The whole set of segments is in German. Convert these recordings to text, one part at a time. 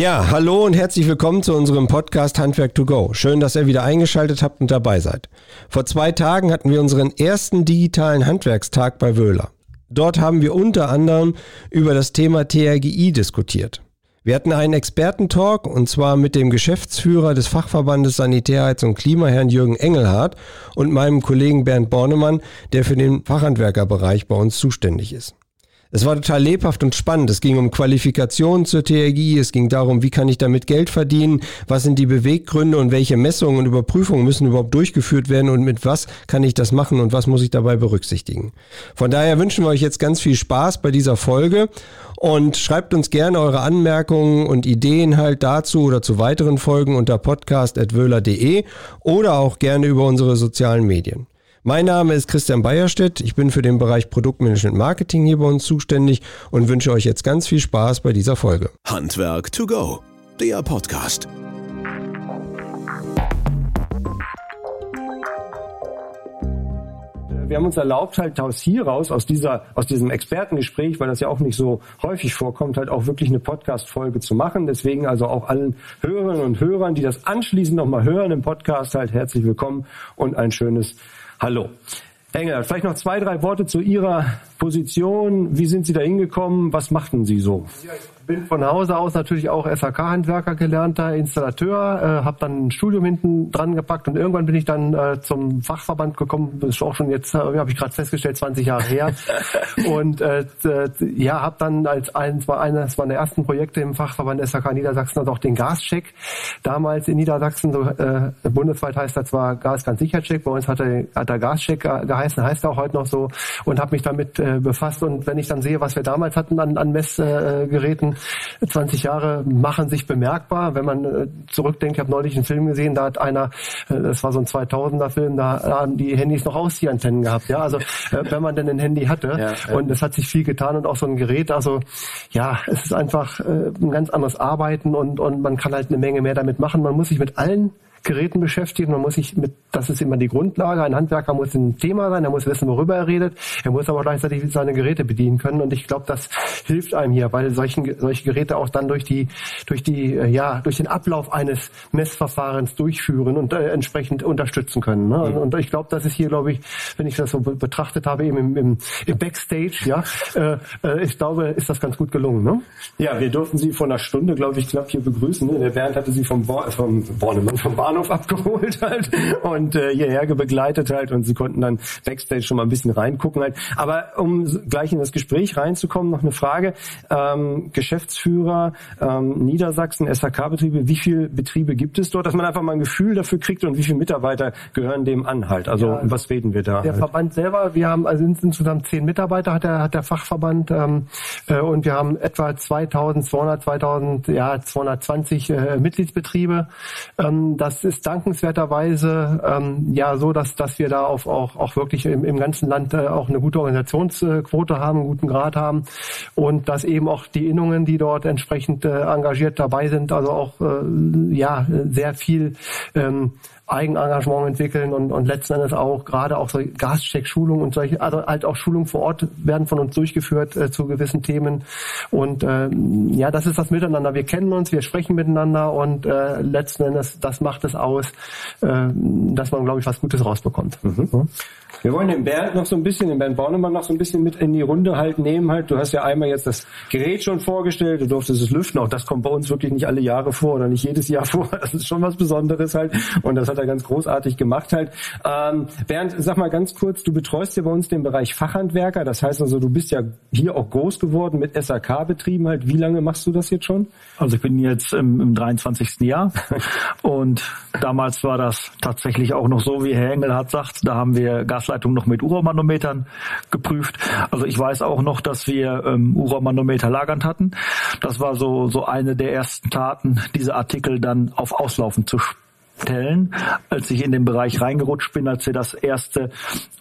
Ja, hallo und herzlich willkommen zu unserem Podcast Handwerk to Go. Schön, dass ihr wieder eingeschaltet habt und dabei seid. Vor zwei Tagen hatten wir unseren ersten digitalen Handwerkstag bei Wöhler. Dort haben wir unter anderem über das Thema TRGI diskutiert. Wir hatten einen Expertentalk und zwar mit dem Geschäftsführer des Fachverbandes Sanitärheits und Klima, Herrn Jürgen Engelhardt und meinem Kollegen Bernd Bornemann, der für den Fachhandwerkerbereich bei uns zuständig ist. Es war total lebhaft und spannend. Es ging um Qualifikationen zur TRGI, es ging darum, wie kann ich damit Geld verdienen, was sind die Beweggründe und welche Messungen und Überprüfungen müssen überhaupt durchgeführt werden und mit was kann ich das machen und was muss ich dabei berücksichtigen. Von daher wünschen wir euch jetzt ganz viel Spaß bei dieser Folge und schreibt uns gerne eure Anmerkungen und Ideen halt dazu oder zu weiteren Folgen unter podcast.wöhler.de oder auch gerne über unsere sozialen Medien. Mein Name ist Christian Beierstedt. Ich bin für den Bereich Produktmanagement Marketing hier bei uns zuständig und wünsche euch jetzt ganz viel Spaß bei dieser Folge. Handwerk to go, der Podcast. wir haben uns erlaubt, halt aus hier raus, aus dieser, aus diesem Expertengespräch, weil das ja auch nicht so häufig vorkommt, halt auch wirklich eine Podcast-Folge zu machen. Deswegen also auch allen Hörerinnen und Hörern, die das anschließend nochmal hören im Podcast, halt herzlich willkommen und ein schönes Hallo. Engel, vielleicht noch zwei, drei Worte zu Ihrer Position. Wie sind Sie da hingekommen? Was machten Sie so? Ja, bin von Hause aus natürlich auch SHK-Handwerker gelernter Installateur, äh, habe dann ein Studium hinten dran gepackt und irgendwann bin ich dann äh, zum Fachverband gekommen. Das ist auch schon jetzt, äh, habe ich gerade festgestellt, 20 Jahre her. und äh, ja, habe dann als eines war eines meiner ersten Projekte im Fachverband SHK Niedersachsen also auch den Gascheck damals in Niedersachsen. So, äh, bundesweit heißt er zwar Gas ganz sicher Check, bei uns hat er, hat er Gascheck geheißen, heißt er auch heute noch so und habe mich damit äh, befasst. Und wenn ich dann sehe, was wir damals hatten an, an Messgeräten, 20 Jahre machen sich bemerkbar. Wenn man äh, zurückdenkt, ich habe neulich einen Film gesehen, da hat einer, äh, das war so ein 2000er Film, da haben die Handys noch Ausziehantennen gehabt. Ja, also äh, wenn man denn ein Handy hatte. Ja, ja. Und es hat sich viel getan und auch so ein Gerät. Also ja, es ist einfach ein ganz anderes Arbeiten und, und man kann halt eine Menge mehr damit machen. Man muss sich mit allen Geräten beschäftigen. Man muss sich mit, das ist immer die Grundlage. Ein Handwerker muss ein Thema sein, er muss wissen, worüber er redet. Er muss aber gleichzeitig seine Geräte bedienen können. Und ich glaube, das hilft einem hier, weil solchen, solche Geräte auch dann durch die, durch die, äh, ja, durch den Ablauf eines Messverfahrens durchführen und äh, entsprechend unterstützen können. Ne? Und, und, ich glaube, das ist hier, glaube ich, wenn ich das so betrachtet habe, eben im, im, im Backstage, ja, äh, äh, ich glaube, ist das ganz gut gelungen. Ne? Ja, wir durften Sie vor einer Stunde, glaube ich, knapp hier begrüßen. Ne? Der Bernd hatte Sie vom, Bo vom Bornemann, vom Bar Bahnhof abgeholt halt und äh, hierher begleitet halt und sie konnten dann Backstage schon mal ein bisschen reingucken halt. Aber um gleich in das Gespräch reinzukommen, noch eine Frage. Ähm, Geschäftsführer ähm, Niedersachsen, SHK-Betriebe, wie viele Betriebe gibt es dort, dass man einfach mal ein Gefühl dafür kriegt und wie viele Mitarbeiter gehören dem an halt? Also ja, was reden wir da? Der halt? Verband selber, wir haben also insgesamt zehn Mitarbeiter hat der, hat der Fachverband ähm, äh, und wir haben etwa 2200, 2000, ja 220 äh, Mitgliedsbetriebe. Ähm, das ist dankenswerterweise ähm, ja so, dass dass wir da auf, auch auch wirklich im, im ganzen Land äh, auch eine gute Organisationsquote haben, einen guten Grad haben und dass eben auch die Innungen, die dort entsprechend äh, engagiert dabei sind, also auch äh, ja sehr viel ähm, Eigenengagement entwickeln und, und letzten Endes auch gerade auch so Gascheck-Schulungen und solche, also halt auch Schulungen vor Ort werden von uns durchgeführt äh, zu gewissen Themen. Und ähm, ja, das ist das Miteinander. Wir kennen uns, wir sprechen miteinander und äh, letzten Endes, das macht es aus, äh, dass man, glaube ich, was Gutes rausbekommt. Mhm. Wir wollen den Bernd noch so ein bisschen, den Bernd Bornemann noch so ein bisschen mit in die Runde halt nehmen halt. Du hast ja einmal jetzt das Gerät schon vorgestellt, du durftest es lüften. Auch das kommt bei uns wirklich nicht alle Jahre vor oder nicht jedes Jahr vor. Das ist schon was Besonderes halt. Und das hat er ganz großartig gemacht halt. Ähm, Bernd, sag mal ganz kurz, du betreust ja bei uns den Bereich Fachhandwerker. Das heißt also, du bist ja hier auch groß geworden mit SAK-Betrieben halt. Wie lange machst du das jetzt schon? Also ich bin jetzt im, im 23. Jahr und damals war das tatsächlich auch noch so, wie Herr Engelhardt sagt, da haben wir Gas Gasleitung noch mit Uromanometern geprüft. Also ich weiß auch noch, dass wir ähm, Uromanometer lagernd hatten. Das war so, so eine der ersten Taten, diese Artikel dann auf Auslaufen zu stellen, als ich in den Bereich reingerutscht bin, als wir das erste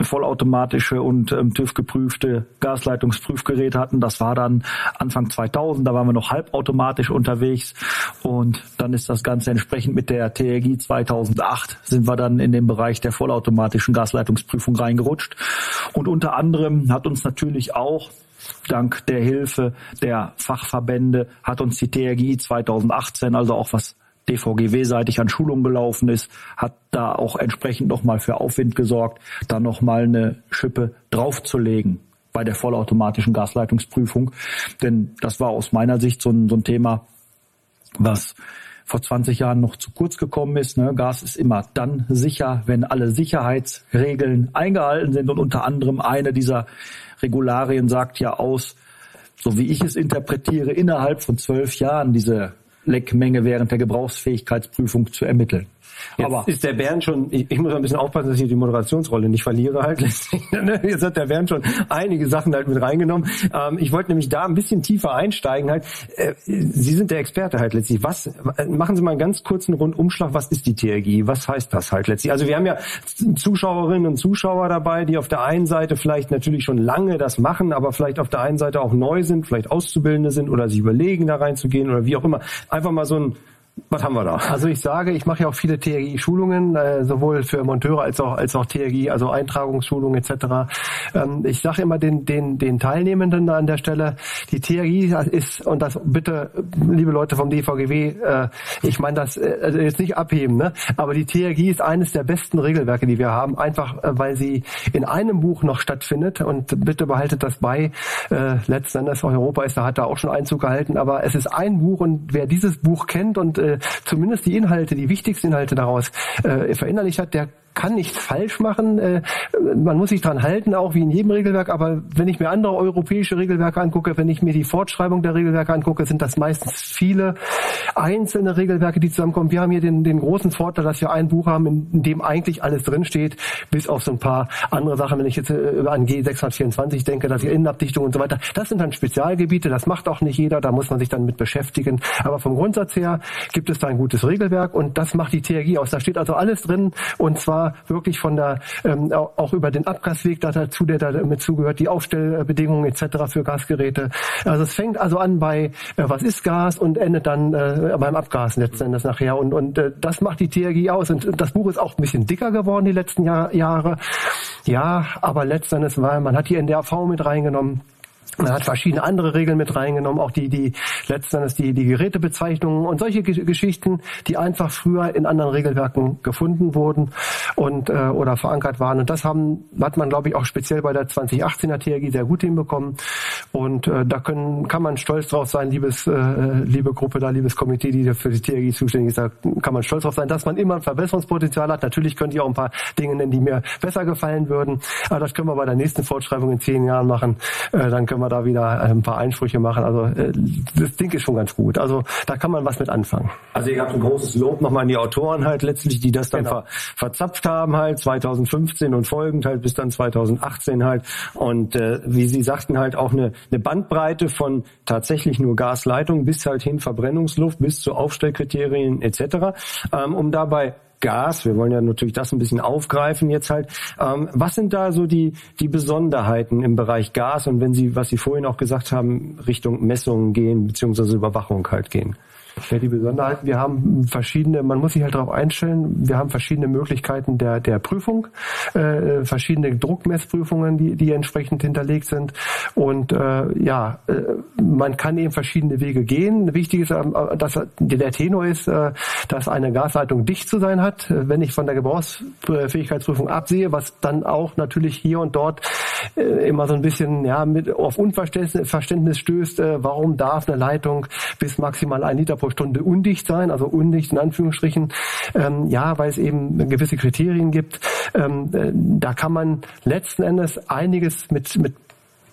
vollautomatische und ähm, TÜV geprüfte Gasleitungsprüfgerät hatten. Das war dann Anfang 2000, da waren wir noch halbautomatisch unterwegs und dann ist das Ganze entsprechend mit der TRG 2008 sind wir dann in den Bereich der vollautomatischen Gasleitungsprüfung reingerutscht und unter anderem hat uns natürlich auch dank der Hilfe der Fachverbände hat uns die TRGI 2018, also auch was DVGW-seitig an Schulungen gelaufen ist, hat da auch entsprechend nochmal für Aufwind gesorgt, da nochmal eine Schippe draufzulegen bei der vollautomatischen Gasleitungsprüfung. Denn das war aus meiner Sicht so ein, so ein Thema, was vor 20 Jahren noch zu kurz gekommen ist. Ne? Gas ist immer dann sicher, wenn alle Sicherheitsregeln eingehalten sind und unter anderem eine dieser Regularien sagt ja aus, so wie ich es interpretiere, innerhalb von zwölf Jahren diese Leckmenge während der Gebrauchsfähigkeitsprüfung zu ermitteln. Jetzt aber ist der Bernd schon, ich, ich muss ein bisschen aufpassen, dass ich die Moderationsrolle nicht verliere halt. Jetzt hat der Bernd schon einige Sachen halt mit reingenommen. Ähm, ich wollte nämlich da ein bisschen tiefer einsteigen halt. Äh, Sie sind der Experte halt letztlich. Was, machen Sie mal einen ganz kurzen Rundumschlag. Was ist die TRG? Was heißt das halt letztlich? Also wir haben ja Zuschauerinnen und Zuschauer dabei, die auf der einen Seite vielleicht natürlich schon lange das machen, aber vielleicht auf der einen Seite auch neu sind, vielleicht Auszubildende sind oder sich überlegen, da reinzugehen oder wie auch immer. Einfach mal so ein was haben wir da? Also ich sage, ich mache ja auch viele TRI-Schulungen, äh, sowohl für Monteure als auch als auch TRI, also Eintragungsschulungen etc. Ähm, ich sage immer den, den, den Teilnehmenden an der Stelle, die TRI ist, und das bitte, liebe Leute vom DVGW, äh, ich meine das äh, also jetzt nicht abheben, ne? aber die TRI ist eines der besten Regelwerke, die wir haben, einfach weil sie in einem Buch noch stattfindet und bitte behaltet das bei. Äh, letzten Endes Europa ist da hat da auch schon Einzug gehalten, aber es ist ein Buch und wer dieses Buch kennt und zumindest die Inhalte, die wichtigsten Inhalte daraus äh, verinnerlicht hat, der kann nichts falsch machen. Äh, man muss sich dran halten, auch wie in jedem Regelwerk. Aber wenn ich mir andere europäische Regelwerke angucke, wenn ich mir die Fortschreibung der Regelwerke angucke, sind das meistens viele einzelne Regelwerke, die zusammenkommen. Wir haben hier den, den großen Vorteil, dass wir ein Buch haben, in, dem eigentlich alles drinsteht, bis auf so ein paar andere Sachen. Wenn ich jetzt äh, an G624 denke, dass hier Innenabdichtung und so weiter, das sind dann Spezialgebiete. Das macht auch nicht jeder. Da muss man sich dann mit beschäftigen. Aber vom Grundsatz her gibt es da ein gutes Regelwerk und das macht die TRG aus. Da steht also alles drin und zwar wirklich von der ähm, auch über den Abgasweg da dazu, der da mit zugehört, die Aufstellbedingungen etc. für Gasgeräte. Also es fängt also an bei äh, was ist Gas und endet dann äh, beim Abgas letzten Endes nachher und und äh, das macht die TRG aus und das Buch ist auch ein bisschen dicker geworden die letzten Jahr, Jahre. Ja, aber letzten Endes weil man hat die NDAV mit reingenommen. Man hat verschiedene andere Regeln mit reingenommen, auch die, die letzten Endes die, die Gerätebezeichnungen und solche Geschichten, die einfach früher in anderen Regelwerken gefunden wurden und äh, oder verankert waren. Und das haben, hat man, glaube ich, auch speziell bei der 2018er TRG sehr gut hinbekommen. Und äh, da können, kann man stolz drauf sein, liebes, äh, liebe Gruppe da, liebes Komitee, die für die TRG zuständig ist, da kann man stolz drauf sein, dass man immer ein Verbesserungspotenzial hat. Natürlich könnt ihr auch ein paar Dinge nennen, die mir besser gefallen würden. Aber das können wir bei der nächsten Fortschreibung in zehn Jahren machen. Äh, dann können wir da wieder ein paar Einsprüche machen. Also äh, das Ding ist schon ganz gut. Also da kann man was mit anfangen. Also ihr habt ein großes Lob nochmal an die Autoren halt letztlich, die das dann genau. ver verzapft haben halt 2015 und folgend halt bis dann 2018 halt. Und äh, wie Sie sagten halt auch eine, eine Bandbreite von tatsächlich nur Gasleitung bis halt hin Verbrennungsluft bis zu Aufstellkriterien etc. Ähm, um dabei Gas. Wir wollen ja natürlich das ein bisschen aufgreifen jetzt halt. Ähm, was sind da so die, die Besonderheiten im Bereich Gas und wenn Sie, was Sie vorhin auch gesagt haben, Richtung Messungen gehen, beziehungsweise Überwachung halt gehen? Ja, die Besonderheit, wir haben verschiedene, man muss sich halt darauf einstellen, wir haben verschiedene Möglichkeiten der, der Prüfung, äh, verschiedene Druckmessprüfungen, die, die entsprechend hinterlegt sind. Und äh, ja, äh, man kann eben verschiedene Wege gehen. Wichtig ist, äh, dass der Tenor ist, äh, dass eine Gasleitung dicht zu sein hat. Wenn ich von der Gebrauchsfähigkeitsprüfung absehe, was dann auch natürlich hier und dort äh, immer so ein bisschen ja, mit auf Unverständnis stößt, äh, warum darf eine Leitung bis maximal ein Liter pro Stunde undicht sein, also undicht in Anführungsstrichen, ähm, ja, weil es eben gewisse Kriterien gibt. Ähm, äh, da kann man letzten Endes einiges mit, mit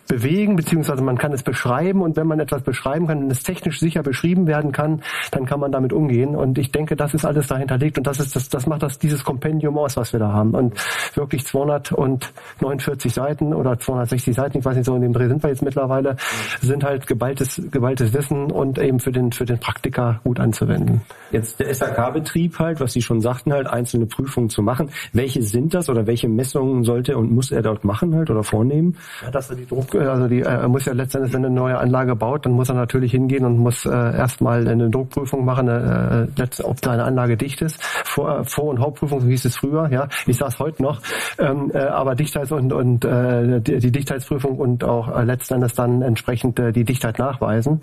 bewegen, beziehungsweise man kann es beschreiben und wenn man etwas beschreiben kann und es technisch sicher beschrieben werden kann, dann kann man damit umgehen. Und ich denke, das ist alles dahinter liegt und das ist das, das macht das dieses Kompendium aus, was wir da haben. Und wirklich 249 Seiten oder 260 Seiten, ich weiß nicht so in dem Dreh sind wir jetzt mittlerweile, sind halt geballtes, geballtes Wissen und eben für den für den Praktiker gut anzuwenden. Jetzt der SAK-Betrieb halt, was Sie schon sagten, halt einzelne Prüfungen zu machen. Welche sind das oder welche Messungen sollte und muss er dort machen halt oder vornehmen? Ja, dass er die Druck also die, er muss ja letztendlich, wenn er eine neue Anlage baut, dann muss er natürlich hingehen und muss äh, erstmal eine Druckprüfung machen, äh, ob seine Anlage dicht ist. Vor, Vor- und Hauptprüfung, so hieß es früher, ja. Ich sage es heute noch. Ähm, äh, aber Dichtheits- und, und äh, die, die Dichtheitsprüfung und auch äh, letzten Endes dann entsprechend äh, die Dichtheit nachweisen.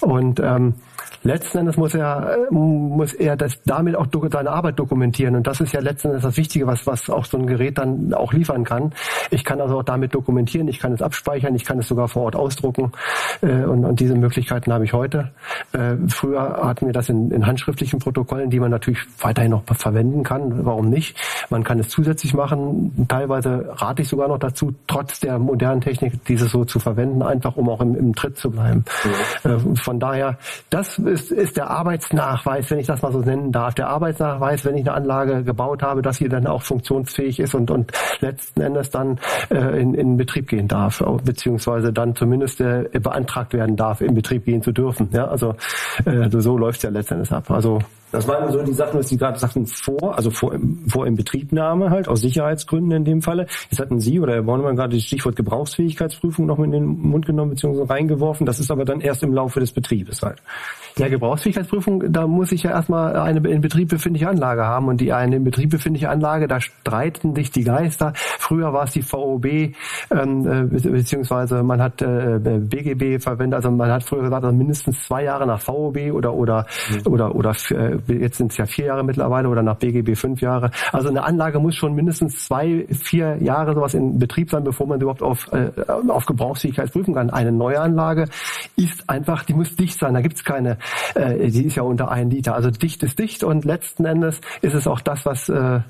Und ähm, letzten Endes muss er äh, muss er das damit auch seine Arbeit dokumentieren und das ist ja letzten Endes das Wichtige, was was auch so ein Gerät dann auch liefern kann. Ich kann also auch damit dokumentieren, ich kann es abspeichern, ich kann es sogar vor Ort ausdrucken äh, und, und diese Möglichkeiten habe ich heute. Äh, früher hatten wir das in, in handschriftlichen Protokollen, die man natürlich weiterhin noch verwenden kann. Warum nicht? Man kann es zusätzlich machen. Teilweise rate ich sogar noch dazu, trotz der modernen Technik dieses so zu verwenden, einfach um auch im, im Tritt zu bleiben. Äh, von daher, das ist, ist der Arbeitsnachweis, wenn ich das mal so nennen darf. Der Arbeitsnachweis, wenn ich eine Anlage gebaut habe, dass sie dann auch funktionsfähig ist und, und letzten Endes dann äh, in, in Betrieb gehen darf, beziehungsweise dann zumindest äh, beantragt werden darf, in Betrieb gehen zu dürfen. Ja, also äh, so läuft ja letzten Endes ab. Also das waren so die Sachen, was Sie gerade sagten, vor, also vor, vor Inbetriebnahme halt, aus Sicherheitsgründen in dem Falle. Jetzt hatten Sie oder Herr Bornemann gerade das Stichwort Gebrauchsfähigkeitsprüfung noch in den Mund genommen bzw. reingeworfen. Das ist aber dann erst im Laufe des Betriebes halt. Ja, Gebrauchsfähigkeitsprüfung, da muss ich ja erstmal eine in Betrieb befindliche Anlage haben und die eine in Betrieb befindliche Anlage, da streiten sich die Geister. Früher war es die VOB, ähm, äh, beziehungsweise man hat äh, BGB verwendet, also man hat früher gesagt, also mindestens zwei Jahre nach VOB oder oder mhm. oder oder äh, jetzt sind es ja vier Jahre mittlerweile oder nach BGB fünf Jahre. Also eine Anlage muss schon mindestens zwei, vier Jahre sowas in Betrieb sein, bevor man überhaupt auf, äh, auf Gebrauchsfähigkeit prüfen kann. Eine neue Anlage ist einfach, die muss dicht sein. Da gibt's keine äh, die ist ja unter ein Liter. Also dicht ist dicht und letzten Endes ist es auch das, was äh,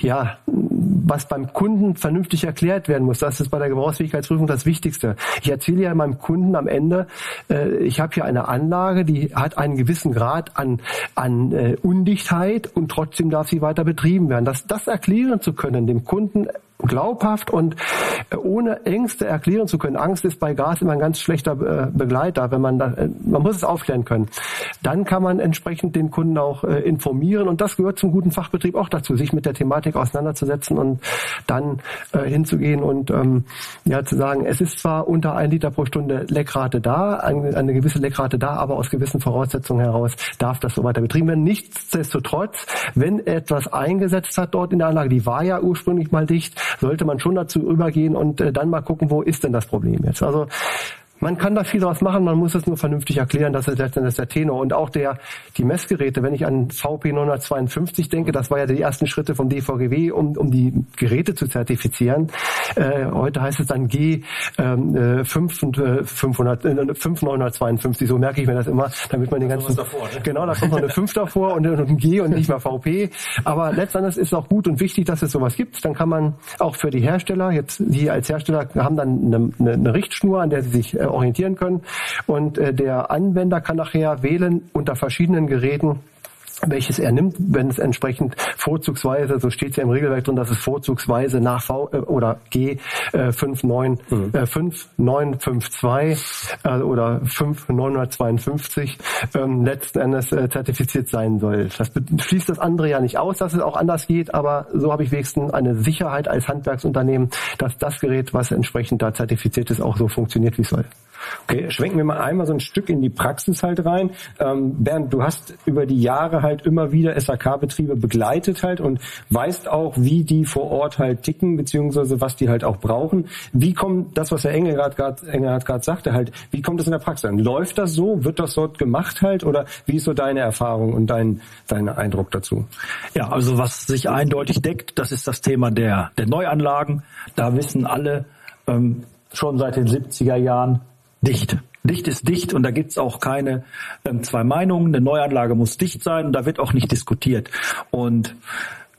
ja, was beim Kunden vernünftig erklärt werden muss. Das ist bei der Gebrauchsfähigkeitsprüfung das Wichtigste. Ich erzähle ja meinem Kunden am Ende, äh, ich habe hier eine Anlage, die hat einen gewissen Grad an, an äh, Undichtheit und trotzdem darf sie weiter betrieben werden. Das, das erklären zu können, dem Kunden glaubhaft und äh, ohne Ängste erklären zu können. Angst ist bei Gas immer ein ganz schlechter äh, Begleiter, wenn man da, äh, man muss es aufklären können. Dann kann man entsprechend den Kunden auch informieren und das gehört zum guten Fachbetrieb auch dazu, sich mit der Thematik auseinanderzusetzen und dann hinzugehen und ähm, ja zu sagen, es ist zwar unter ein Liter pro Stunde Leckrate da, eine, eine gewisse Leckrate da, aber aus gewissen Voraussetzungen heraus darf das so weiter betrieben werden. Nichtsdestotrotz, wenn etwas eingesetzt hat dort in der Anlage, die war ja ursprünglich mal dicht, sollte man schon dazu übergehen und äh, dann mal gucken, wo ist denn das Problem jetzt. Also man kann da viel draus machen, man muss es nur vernünftig erklären, das ist letztendlich der Tenor. Und auch der, die Messgeräte, wenn ich an VP 952 denke, das war ja die ersten Schritte vom DVGW, um, um die Geräte zu zertifizieren. Äh, heute heißt es dann G ähm, 5 äh, und äh, 500, äh, 5952, so merke ich mir das immer, damit man den ganzen... Davor, ne? Genau, da kommt noch eine 5 davor und, und ein G und nicht mehr VP. Aber letztendlich ist es auch gut und wichtig, dass es sowas gibt. Dann kann man auch für die Hersteller, jetzt die als Hersteller haben dann eine, eine, eine Richtschnur, an der sie sich äh, orientieren können. Und äh, der Anwender kann nachher wählen unter verschiedenen Geräten, welches er nimmt, wenn es entsprechend vorzugsweise, so steht es ja im Regelwerk drin, dass es vorzugsweise nach V äh, oder G äh, 59, mhm. äh, 5952 äh, oder 5952 ähm, letzten Endes äh, zertifiziert sein soll. Das schließt das andere ja nicht aus, dass es auch anders geht, aber so habe ich wenigstens eine Sicherheit als Handwerksunternehmen, dass das Gerät, was entsprechend da zertifiziert ist, auch so funktioniert, wie es soll. Okay, schwenken wir mal einmal so ein Stück in die Praxis halt rein. Ähm, Bernd, du hast über die Jahre halt immer wieder SAK-Betriebe begleitet halt und weißt auch, wie die vor Ort halt ticken, beziehungsweise was die halt auch brauchen. Wie kommt das, was Herr Engelhardt gerade sagte, halt, wie kommt das in der Praxis an? Läuft das so? Wird das dort gemacht halt? Oder wie ist so deine Erfahrung und dein, dein Eindruck dazu? Ja, also was sich eindeutig deckt, das ist das Thema der, der Neuanlagen. Da wissen alle ähm, schon seit den 70er Jahren, dicht. Dicht ist dicht und da gibt's auch keine ähm, zwei Meinungen. Eine Neuanlage muss dicht sein und da wird auch nicht diskutiert. Und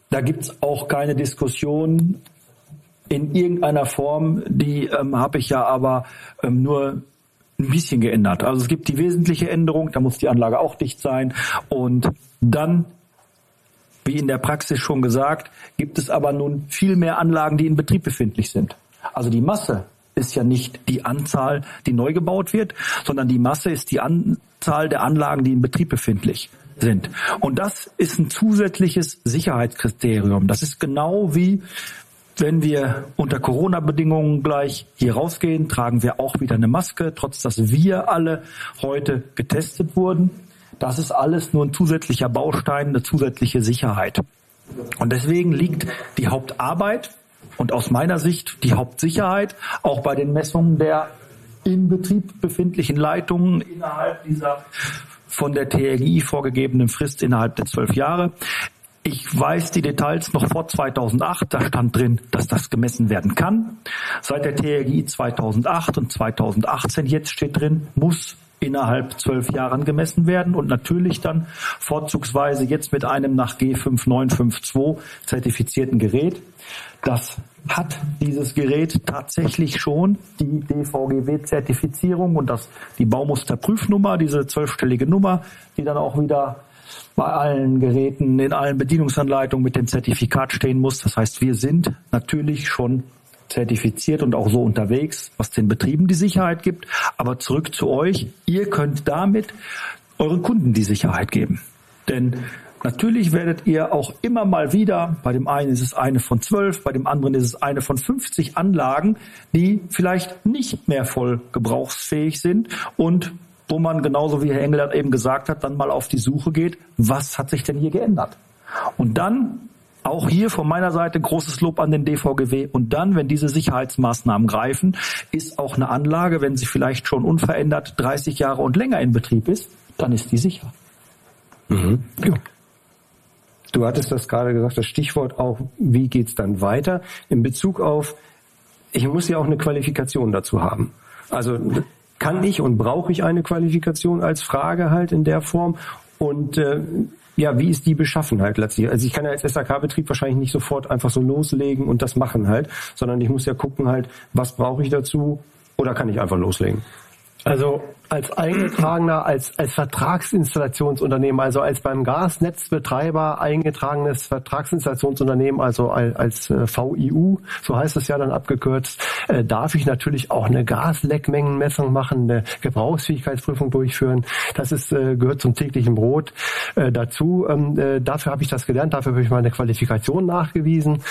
da gibt's auch keine Diskussion in irgendeiner Form. Die ähm, habe ich ja aber ähm, nur ein bisschen geändert. Also es gibt die wesentliche Änderung, da muss die Anlage auch dicht sein. Und dann, wie in der Praxis schon gesagt, gibt es aber nun viel mehr Anlagen, die in Betrieb befindlich sind. Also die Masse ist ja nicht die Anzahl, die neu gebaut wird, sondern die Masse ist die Anzahl der Anlagen, die in Betrieb befindlich sind. Und das ist ein zusätzliches Sicherheitskriterium. Das ist genau wie wenn wir unter Corona-Bedingungen gleich hier rausgehen, tragen wir auch wieder eine Maske, trotz dass wir alle heute getestet wurden. Das ist alles nur ein zusätzlicher Baustein, eine zusätzliche Sicherheit. Und deswegen liegt die Hauptarbeit und aus meiner Sicht die Hauptsicherheit auch bei den Messungen der im Betrieb befindlichen Leitungen innerhalb dieser von der TRGI vorgegebenen Frist innerhalb der zwölf Jahre. Ich weiß die Details noch vor 2008. Da stand drin, dass das gemessen werden kann. Seit der TRGI 2008 und 2018 jetzt steht drin, muss innerhalb zwölf Jahren gemessen werden und natürlich dann vorzugsweise jetzt mit einem nach G5952 zertifizierten Gerät. Das hat dieses Gerät tatsächlich schon die DVGW-Zertifizierung und das, die Baumusterprüfnummer, diese zwölfstellige Nummer, die dann auch wieder bei allen Geräten, in allen Bedienungsanleitungen mit dem Zertifikat stehen muss. Das heißt, wir sind natürlich schon zertifiziert und auch so unterwegs, was den Betrieben die Sicherheit gibt. Aber zurück zu euch. Ihr könnt damit euren Kunden die Sicherheit geben. Denn Natürlich werdet ihr auch immer mal wieder, bei dem einen ist es eine von zwölf, bei dem anderen ist es eine von 50 Anlagen, die vielleicht nicht mehr voll gebrauchsfähig sind und wo man genauso wie Herr Engel eben gesagt hat, dann mal auf die Suche geht, was hat sich denn hier geändert? Und dann auch hier von meiner Seite großes Lob an den DVGW. Und dann, wenn diese Sicherheitsmaßnahmen greifen, ist auch eine Anlage, wenn sie vielleicht schon unverändert 30 Jahre und länger in Betrieb ist, dann ist die sicher. Mhm. Ja. Du hattest das gerade gesagt, das Stichwort auch, wie geht's dann weiter in Bezug auf, ich muss ja auch eine Qualifikation dazu haben. Also kann ich und brauche ich eine Qualifikation als Frage halt in der Form? Und äh, ja, wie ist die Beschaffenheit letztlich? Also ich kann ja als SAK-Betrieb wahrscheinlich nicht sofort einfach so loslegen und das machen halt, sondern ich muss ja gucken halt, was brauche ich dazu oder kann ich einfach loslegen? Also als eingetragener, als, als Vertragsinstallationsunternehmen, also als beim Gasnetzbetreiber eingetragenes Vertragsinstallationsunternehmen, also als, als äh, VIU, so heißt es ja dann abgekürzt, äh, darf ich natürlich auch eine Gasleckmengenmessung machen, eine Gebrauchsfähigkeitsprüfung durchführen. Das ist, äh, gehört zum täglichen Brot äh, dazu. Ähm, äh, dafür habe ich das gelernt, dafür habe ich meine Qualifikation nachgewiesen.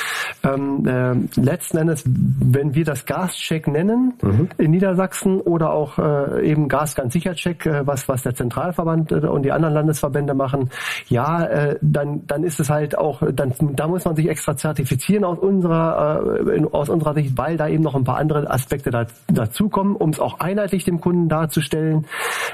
Ähm, äh, letzten Endes, wenn wir das Gascheck nennen mhm. in Niedersachsen oder auch äh, eben Gas ganz sicher Check, äh, was, was der Zentralverband äh, und die anderen Landesverbände machen, ja, äh, dann, dann ist es halt auch, dann, da muss man sich extra zertifizieren aus unserer, aus unserer Sicht, weil da eben noch ein paar andere Aspekte da, dazukommen, um es auch einheitlich dem Kunden darzustellen.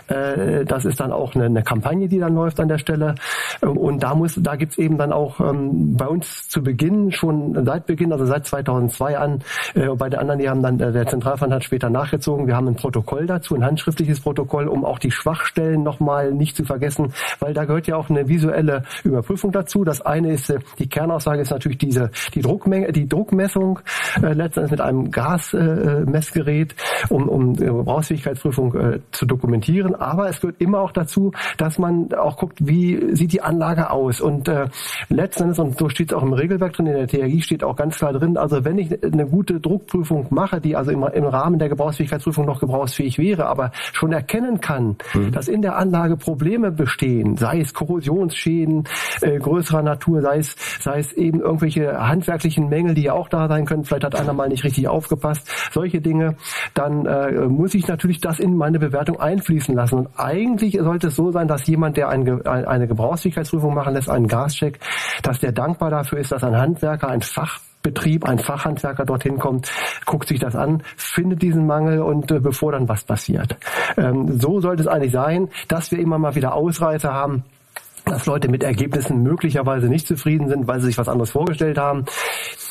Das ist dann auch eine, eine Kampagne, die dann läuft an der Stelle. Und da muss, da gibt's eben dann auch ähm, bei uns zu Beginn, schon seit Beginn, also seit 2002 an, bei den anderen, die haben dann, der Zentralverband hat später nachgezogen, wir haben ein Protokoll dazu, ein handschriftliches Protokoll, um auch die Schwachstellen nochmal nicht zu vergessen, weil da gehört ja auch eine visuelle Überprüfung dazu. Das eine ist, äh, die Kernaussage ist natürlich diese, die Druckmenge, die Druckmessung, äh, letztendlich mit einem Gasmessgerät, äh, um, um Gebrauchsfähigkeitsprüfung äh, zu dokumentieren. Aber es gehört immer auch dazu, dass man auch guckt, wie sieht die Anlage aus. Und äh, letztendlich, und so steht es auch im Regelwerk drin, in der TRI steht auch ganz klar drin, also wenn ich eine gute Druckprüfung mache, die also im, im Rahmen der Gebrauchsfähigkeitsprüfung noch gebrauchsfähig wäre, aber schon erkennen kann, mhm. dass in der Anlage Probleme bestehen, sei es Korrosionsschäden äh, größerer Natur, sei es, sei es eben irgendwelche handwerklichen Mängel, die ja auch da sein können, vielleicht hat einer mal nicht richtig aufgepasst, solche Dinge, dann äh, muss ich natürlich das in meine Bewertung einfließen lassen. Und eigentlich sollte es so sein, dass jemand, der ein, eine Gebrauchsfähigkeitsprüfung machen lässt, einen Gascheck, dass der dankbar dafür ist, dass ein Handwerker, ein Fach Betrieb, ein Fachhandwerker dorthin kommt, guckt sich das an, findet diesen Mangel und äh, bevor dann was passiert. Ähm, so sollte es eigentlich sein, dass wir immer mal wieder Ausreißer haben dass Leute mit Ergebnissen möglicherweise nicht zufrieden sind, weil sie sich was anderes vorgestellt haben.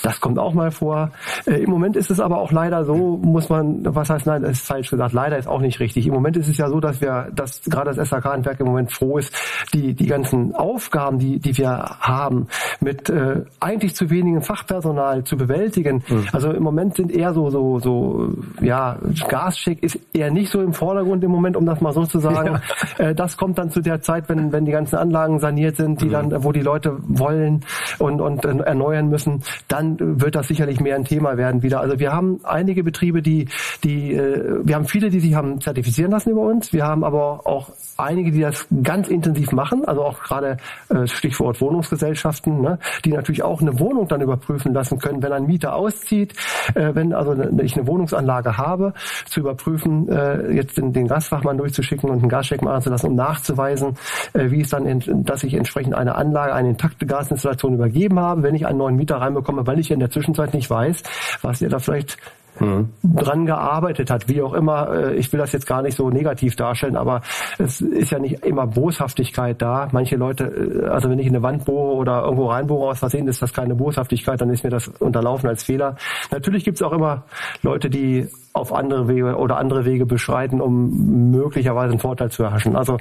Das kommt auch mal vor. Äh, Im Moment ist es aber auch leider so, muss man, was heißt nein, das ist falsch gesagt, leider ist auch nicht richtig. Im Moment ist es ja so, dass wir, dass gerade das SAK-Handwerk im Moment froh ist, die, die ganzen Aufgaben, die, die wir haben, mit äh, eigentlich zu wenigem Fachpersonal zu bewältigen. Mhm. Also im Moment sind eher so, so, so, ja, Gascheck ist eher nicht so im Vordergrund im Moment, um das mal so zu sagen. Ja. Äh, das kommt dann zu der Zeit, wenn, wenn die ganzen Anlagen Anlagen saniert sind, die mhm. dann, wo die Leute wollen und, und erneuern müssen, dann wird das sicherlich mehr ein Thema werden wieder. Also wir haben einige Betriebe, die, die, äh, wir haben viele, die sich haben zertifizieren lassen über uns. Wir haben aber auch einige, die das ganz intensiv machen, also auch gerade äh, Stichwort Wohnungsgesellschaften, ne, die natürlich auch eine Wohnung dann überprüfen lassen können, wenn ein Mieter auszieht, äh, wenn also ich eine Wohnungsanlage habe, zu überprüfen, äh, jetzt den, den Gasfachmann durchzuschicken und einen Gascheck machen zu lassen, um nachzuweisen, äh, wie es dann, in, dass ich entsprechend eine Anlage, eine intakte Gasinstallation übergeben habe, wenn ich einen neuen Mieter reinbekomme, weil ich in der Zwischenzeit nicht weiß, was er da vielleicht mhm. dran gearbeitet hat, wie auch immer. Äh, ich will das jetzt gar nicht so negativ darstellen, aber es ist ja nicht immer Boshaftigkeit da. Manche Leute, äh, also wenn ich in eine Wand bohre oder irgendwo reinbohre aus Versehen, ist das keine Boshaftigkeit, dann ist mir das unterlaufen als Fehler. Natürlich gibt es auch immer Leute, die auf andere Wege oder andere Wege beschreiten, um möglicherweise einen Vorteil zu erhaschen. Also,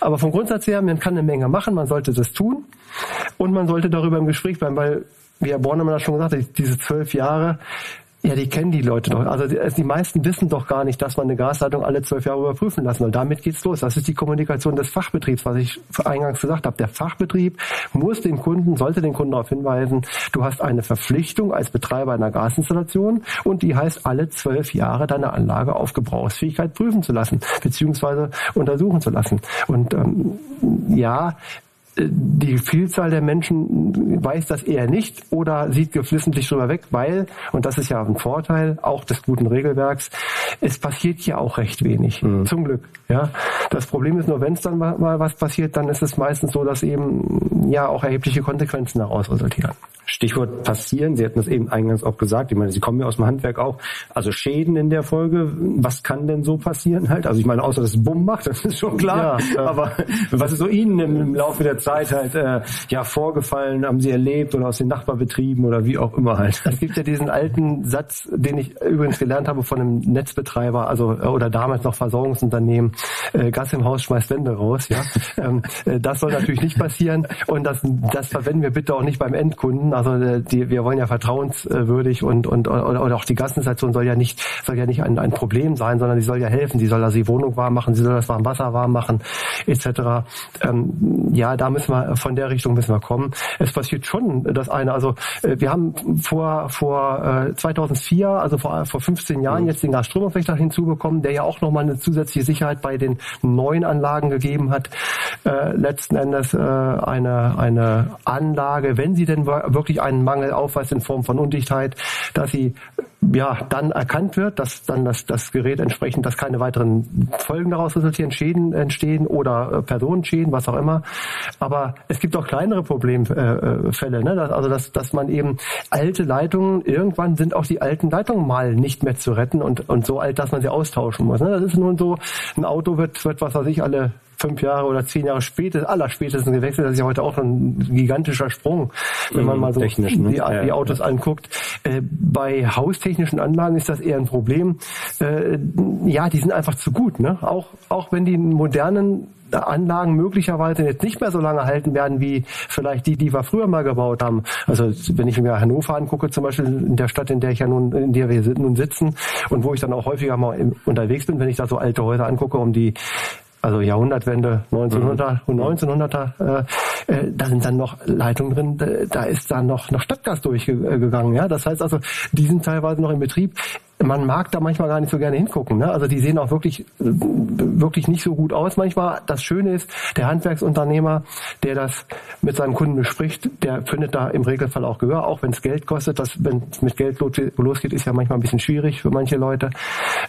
aber vom Grundsatz her, man kann eine Menge machen, man sollte das tun und man sollte darüber im Gespräch bleiben, weil wie Herr Bornemann das schon gesagt hat, diese zwölf Jahre, ja, die kennen die Leute doch. Also die, also die, meisten wissen doch gar nicht, dass man eine Gasleitung alle zwölf Jahre überprüfen lassen soll. Damit geht's los. Das ist die Kommunikation des Fachbetriebs, was ich eingangs gesagt habe. Der Fachbetrieb muss den Kunden, sollte den Kunden darauf hinweisen, du hast eine Verpflichtung als Betreiber einer Gasinstallation und die heißt, alle zwölf Jahre deine Anlage auf Gebrauchsfähigkeit prüfen zu lassen, beziehungsweise untersuchen zu lassen. Und ähm, ja, die Vielzahl der Menschen weiß das eher nicht oder sieht geflissentlich drüber weg, weil, und das ist ja ein Vorteil auch des guten Regelwerks, es passiert ja auch recht wenig. Mhm. Zum Glück. Ja. Das Problem ist nur, wenn es dann mal, mal was passiert, dann ist es meistens so, dass eben ja auch erhebliche Konsequenzen daraus resultieren. Stichwort passieren, Sie hatten das eben eingangs auch gesagt, ich meine, Sie kommen ja aus dem Handwerk auch, also Schäden in der Folge, was kann denn so passieren halt? Also ich meine, außer dass es Bumm macht, das ist schon klar, ja, aber was ist so Ihnen im, im, Laufe der Zeit halt äh, ja vorgefallen, haben Sie erlebt oder aus den Nachbarbetrieben oder wie auch immer halt? Es gibt ja diesen alten Satz, den ich übrigens gelernt habe von einem Netzbetreiber, also äh, oder damals noch Versorgungsunternehmen, äh, Gas im Haus schmeißt Wände raus, ja. ähm, äh, das soll natürlich nicht passieren und das, das verwenden wir bitte auch nicht beim Endkunden. Also äh, die, wir wollen ja vertrauenswürdig und, und oder, auch die Gassenstation soll ja nicht soll ja nicht ein, ein Problem sein, sondern sie soll ja helfen. Sie soll also die Wohnung warm machen, sie soll das warm Wasser warm machen, etc. Ähm, ja, da müssen wir von der Richtung müssen wir kommen. Es passiert schon das eine. Also äh, wir haben vor vor äh, 2004, also vor vor 15 Jahren mhm. jetzt den Gasstromverfechter hinzubekommen, der ja auch nochmal eine zusätzliche Sicherheit bei den neuen Anlagen gegeben hat. Äh, letzten Endes äh, eine eine Anlage, wenn sie denn wirklich einen Mangel aufweist in Form von Undichtheit, dass sie ja dann erkannt wird, dass dann das, das Gerät entsprechend, dass keine weiteren Folgen daraus resultieren, Schäden entstehen oder äh, Personenschäden, was auch immer. Aber es gibt auch kleinere Problemfälle, äh, ne? dass, also dass, dass man eben alte Leitungen, irgendwann sind auch die alten Leitungen mal nicht mehr zu retten und, und so alt, dass man sie austauschen muss. Ne? Das ist nun so, ein Auto wird, wird was weiß ich, alle fünf Jahre oder zehn Jahre später, aller spätestens gewechselt. Das ist ja heute auch ein gigantischer Sprung, wenn man mhm, mal so ne? die, ja, die, Autos ja. anguckt. Äh, bei haustechnischen Anlagen ist das eher ein Problem. Äh, ja, die sind einfach zu gut. Ne? Auch, auch wenn die modernen Anlagen möglicherweise jetzt nicht mehr so lange halten werden wie vielleicht die, die wir früher mal gebaut haben. Also wenn ich mir Hannover angucke, zum Beispiel in der Stadt, in der ich ja nun, in der wir nun sitzen und wo ich dann auch häufiger mal unterwegs bin, wenn ich da so alte Häuser angucke, um die also Jahrhundertwende 1900er und 1900er, äh, äh, da sind dann noch Leitungen drin, da ist dann noch noch Stadtgas durchgegangen, ja. Das heißt also, die sind teilweise noch in Betrieb man mag da manchmal gar nicht so gerne hingucken. Ne? Also die sehen auch wirklich, wirklich nicht so gut aus. Manchmal das Schöne ist, der Handwerksunternehmer, der das mit seinem Kunden bespricht, der findet da im Regelfall auch Gehör, auch wenn es Geld kostet. Das, wenn es mit Geld losgeht, ist ja manchmal ein bisschen schwierig für manche Leute.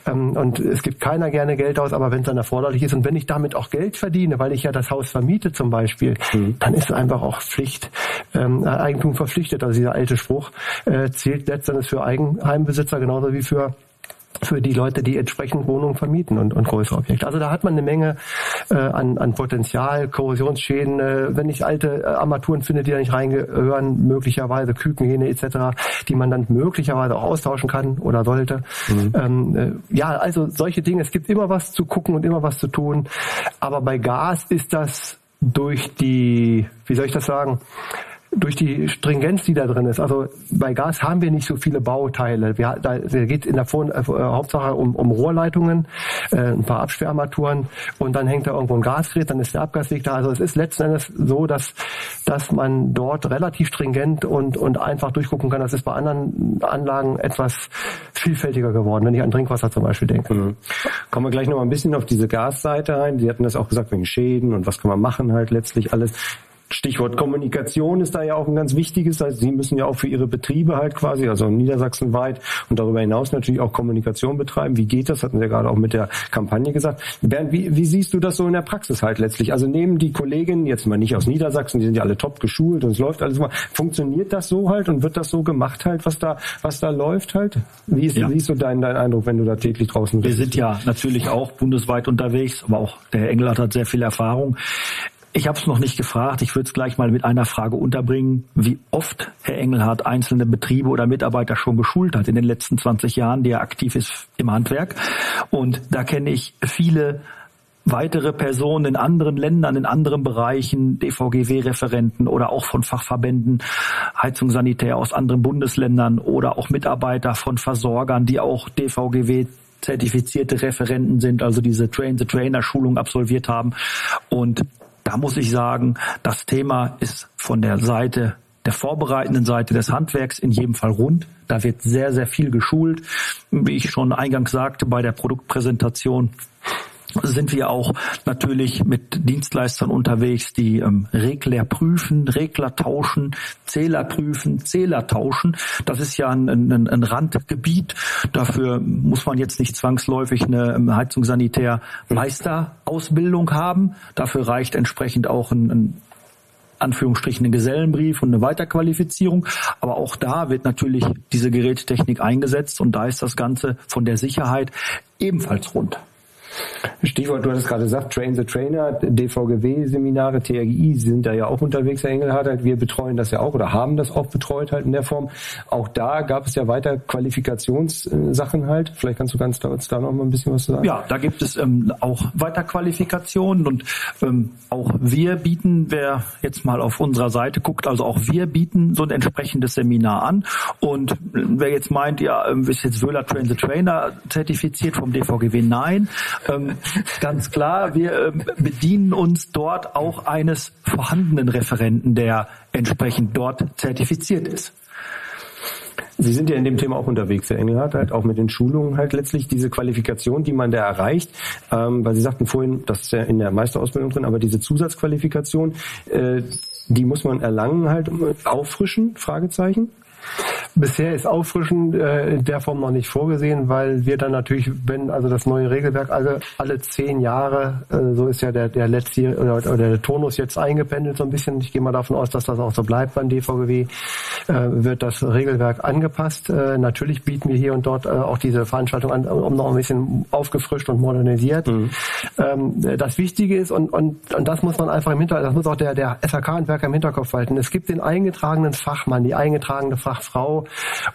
Ähm, und es gibt keiner gerne Geld aus, aber wenn es dann erforderlich ist und wenn ich damit auch Geld verdiene, weil ich ja das Haus vermiete zum Beispiel, mhm. dann ist es einfach auch Pflicht, ähm, Eigentum verpflichtet. Also dieser alte Spruch äh, zählt letztendlich für Eigenheimbesitzer genauso wie für für die Leute, die entsprechend Wohnungen vermieten und, und größere Objekte. Also da hat man eine Menge äh, an, an Potenzial, Korrosionsschäden, äh, wenn ich alte äh, Armaturen finde, die da nicht reingehören, möglicherweise Kükenhähne etc., die man dann möglicherweise auch austauschen kann oder sollte. Mhm. Ähm, äh, ja, also solche Dinge. Es gibt immer was zu gucken und immer was zu tun. Aber bei Gas ist das durch die, wie soll ich das sagen, durch die Stringenz, die da drin ist. Also bei Gas haben wir nicht so viele Bauteile. Wir, da, geht in der Vor äh, Hauptsache um, um Rohrleitungen, äh, ein paar Absperrarmaturen und dann hängt da irgendwo ein Gasgerät, dann ist der Abgasweg da. Also es ist letzten Endes so, dass dass man dort relativ stringent und und einfach durchgucken kann. Das ist bei anderen Anlagen etwas vielfältiger geworden, wenn ich an Trinkwasser zum Beispiel denke. Mhm. Kommen wir gleich noch mal ein bisschen auf diese Gasseite rein. Sie hatten das auch gesagt wegen Schäden und was kann man machen halt letztlich alles. Stichwort Kommunikation ist da ja auch ein ganz wichtiges. Also Sie müssen ja auch für Ihre Betriebe halt quasi, also niedersachsenweit und darüber hinaus natürlich auch Kommunikation betreiben. Wie geht das? Hatten Sie ja gerade auch mit der Kampagne gesagt. Bernd, wie, wie siehst du das so in der Praxis halt letztlich? Also nehmen die Kolleginnen jetzt mal nicht aus Niedersachsen, die sind ja alle top geschult und es läuft alles mal. Funktioniert das so halt und wird das so gemacht halt, was da, was da läuft halt? Wie ist, ja. wie ist so dein, dein Eindruck, wenn du da täglich draußen bist? Wir sind ja natürlich auch bundesweit unterwegs, aber auch der Herr Engelhardt hat sehr viel Erfahrung. Ich habe es noch nicht gefragt. Ich würde es gleich mal mit einer Frage unterbringen, wie oft Herr Engelhardt einzelne Betriebe oder Mitarbeiter schon geschult hat in den letzten 20 Jahren, die er aktiv ist im Handwerk. Und da kenne ich viele weitere Personen in anderen Ländern, in anderen Bereichen, DVGW-Referenten oder auch von Fachverbänden, Heizung Sanitär aus anderen Bundesländern oder auch Mitarbeiter von Versorgern, die auch DVGW zertifizierte Referenten sind, also diese Train-the-Trainer-Schulung absolviert haben. Und da muss ich sagen, das Thema ist von der Seite der vorbereitenden Seite des Handwerks in jedem Fall rund. Da wird sehr, sehr viel geschult. Wie ich schon eingangs sagte bei der Produktpräsentation, sind wir auch natürlich mit Dienstleistern unterwegs, die ähm, Regler prüfen, Regler tauschen, Zähler prüfen, Zähler tauschen. Das ist ja ein, ein, ein Randgebiet. Dafür muss man jetzt nicht zwangsläufig eine ähm, Heizungssanitär-Meisterausbildung haben. Dafür reicht entsprechend auch ein, ein Anführungsstrichen einen Gesellenbrief und eine Weiterqualifizierung. Aber auch da wird natürlich diese Gerättechnik eingesetzt und da ist das Ganze von der Sicherheit ebenfalls rund. Stichwort, du hattest gerade gesagt, Train the Trainer, DVGW-Seminare, TRGI sind da ja auch unterwegs, Herr Engelhardt. Wir betreuen das ja auch oder haben das auch betreut halt in der Form. Auch da gab es ja weiter Qualifikationssachen halt. Vielleicht kannst du ganz da, da noch mal ein bisschen was sagen. Ja, da gibt es ähm, auch Weiterqualifikationen und ähm, auch wir bieten, wer jetzt mal auf unserer Seite guckt, also auch wir bieten so ein entsprechendes Seminar an. Und wer jetzt meint, ja, ähm, ist jetzt Wöhler Train the Trainer zertifiziert vom DVGW? Nein. Ähm, ganz klar, wir ähm, bedienen uns dort auch eines vorhandenen Referenten, der entsprechend dort zertifiziert ist. Sie sind ja in dem Thema auch unterwegs, Herr Engelhardt, halt auch mit den Schulungen halt letztlich diese Qualifikation, die man da erreicht, ähm, weil Sie sagten vorhin, das ist ja in der Meisterausbildung drin, aber diese Zusatzqualifikation, äh, die muss man erlangen halt, auffrischen, Fragezeichen? Bisher ist Auffrischen äh, in der Form noch nicht vorgesehen, weil wir dann natürlich, wenn also das neue Regelwerk alle, alle zehn Jahre, äh, so ist ja der, der letzte oder, oder der Tonus jetzt eingependelt so ein bisschen. Ich gehe mal davon aus, dass das auch so bleibt beim DVGW, äh, wird das Regelwerk angepasst. Äh, natürlich bieten wir hier und dort äh, auch diese Veranstaltung an, um noch ein bisschen aufgefrischt und modernisiert. Mhm. Ähm, das Wichtige ist, und, und, und das muss man einfach im Hinterkopf, das muss auch der, der SAK-Handwerker im Hinterkopf halten. Es gibt den eingetragenen Fachmann, die eingetragene Fachfrau,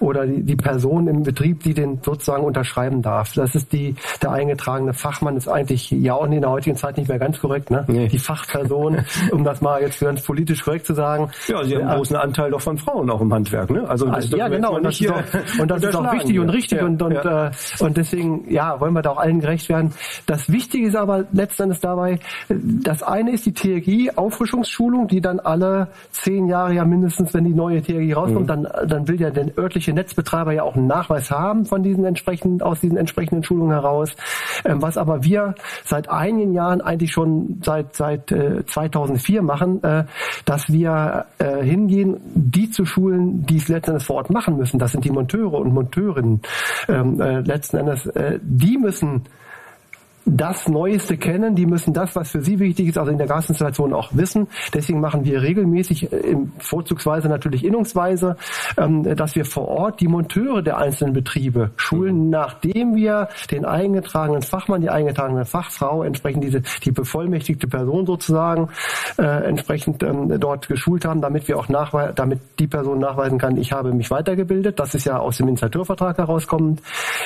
oder die, die Person im Betrieb, die den sozusagen unterschreiben darf. Das ist die, der eingetragene Fachmann ist eigentlich ja auch in der heutigen Zeit nicht mehr ganz korrekt, ne? Nee. Die Fachperson, um das mal jetzt ganz politisch korrekt zu sagen. Ja, sie haben einen großen Anteil doch von Frauen auch im Handwerk, ne? Also das, ja, genau. Und das, ist auch, und das ist auch wichtig und richtig ja, und und, ja. Äh, und deswegen ja wollen wir da auch allen gerecht werden. Das Wichtige ist aber letztendlich dabei, das eine ist die TRG Auffrischungsschulung, die dann alle zehn Jahre ja mindestens, wenn die neue TRG rauskommt, mhm. dann dann will ja der örtliche Netzbetreiber ja auch einen Nachweis haben von diesen entsprechenden, aus diesen entsprechenden Schulungen heraus. Ähm, was aber wir seit einigen Jahren eigentlich schon seit, seit äh, 2004 machen, äh, dass wir äh, hingehen, die zu schulen, die es letzten Endes vor Ort machen müssen. Das sind die Monteure und Monteurinnen. Ähm, äh, letzten Endes, äh, die müssen das Neueste kennen, die müssen das, was für sie wichtig ist, also in der Gasinstallation auch wissen. Deswegen machen wir regelmäßig, äh, vorzugsweise natürlich innungsweise, ähm, dass wir vor Ort die Monteure der einzelnen Betriebe schulen, mhm. nachdem wir den eingetragenen Fachmann, die eingetragene Fachfrau, entsprechend diese, die bevollmächtigte Person sozusagen, äh, entsprechend ähm, dort geschult haben, damit wir auch nachweisen, damit die Person nachweisen kann, ich habe mich weitergebildet. Das ist ja aus dem Installateurvertrag herauskommend.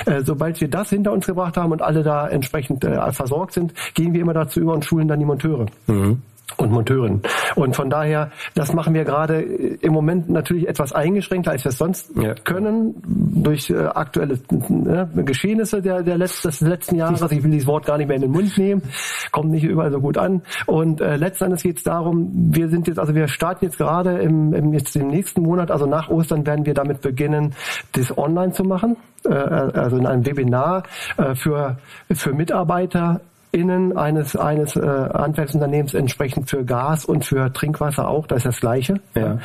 Äh, sobald wir das hinter uns gebracht haben und alle da entsprechend äh, versorgt sind, gehen wir immer dazu über und schulen dann die Monteure. Mhm. Und Monteurin. Und von daher, das machen wir gerade im Moment natürlich etwas eingeschränkter, als wir es sonst ja. können, durch äh, aktuelle äh, Geschehnisse der, der Letz-, des letzten Jahres. Ich will dieses Wort gar nicht mehr in den Mund nehmen, kommt nicht überall so gut an. Und äh, letztendlich geht es darum, wir sind jetzt, also wir starten jetzt gerade im, im, jetzt im nächsten Monat, also nach Ostern werden wir damit beginnen, das online zu machen äh, also in einem Webinar äh, für, für Mitarbeiter innen eines eines äh, Handwerksunternehmens entsprechend für Gas und für Trinkwasser auch, das ist das gleiche. Ja.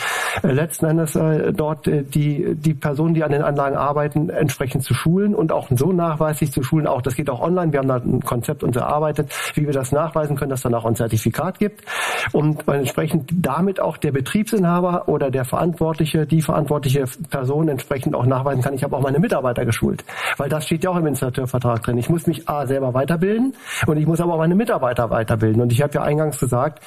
Äh, letzten Endes äh, dort äh, die die Personen, die an den Anlagen arbeiten, entsprechend zu schulen und auch so nachweislich zu schulen. Auch das geht auch online. Wir haben da ein Konzept uns erarbeitet, wie wir das nachweisen können, dass dann auch ein Zertifikat gibt und entsprechend damit auch der Betriebsinhaber oder der Verantwortliche, die verantwortliche Person entsprechend auch nachweisen kann. Ich habe auch meine Mitarbeiter geschult, weil das steht ja auch im Installateurvertrag drin. Ich muss mich a selber weiterbilden und und ich muss aber auch meine Mitarbeiter weiterbilden. Und ich habe ja eingangs gesagt,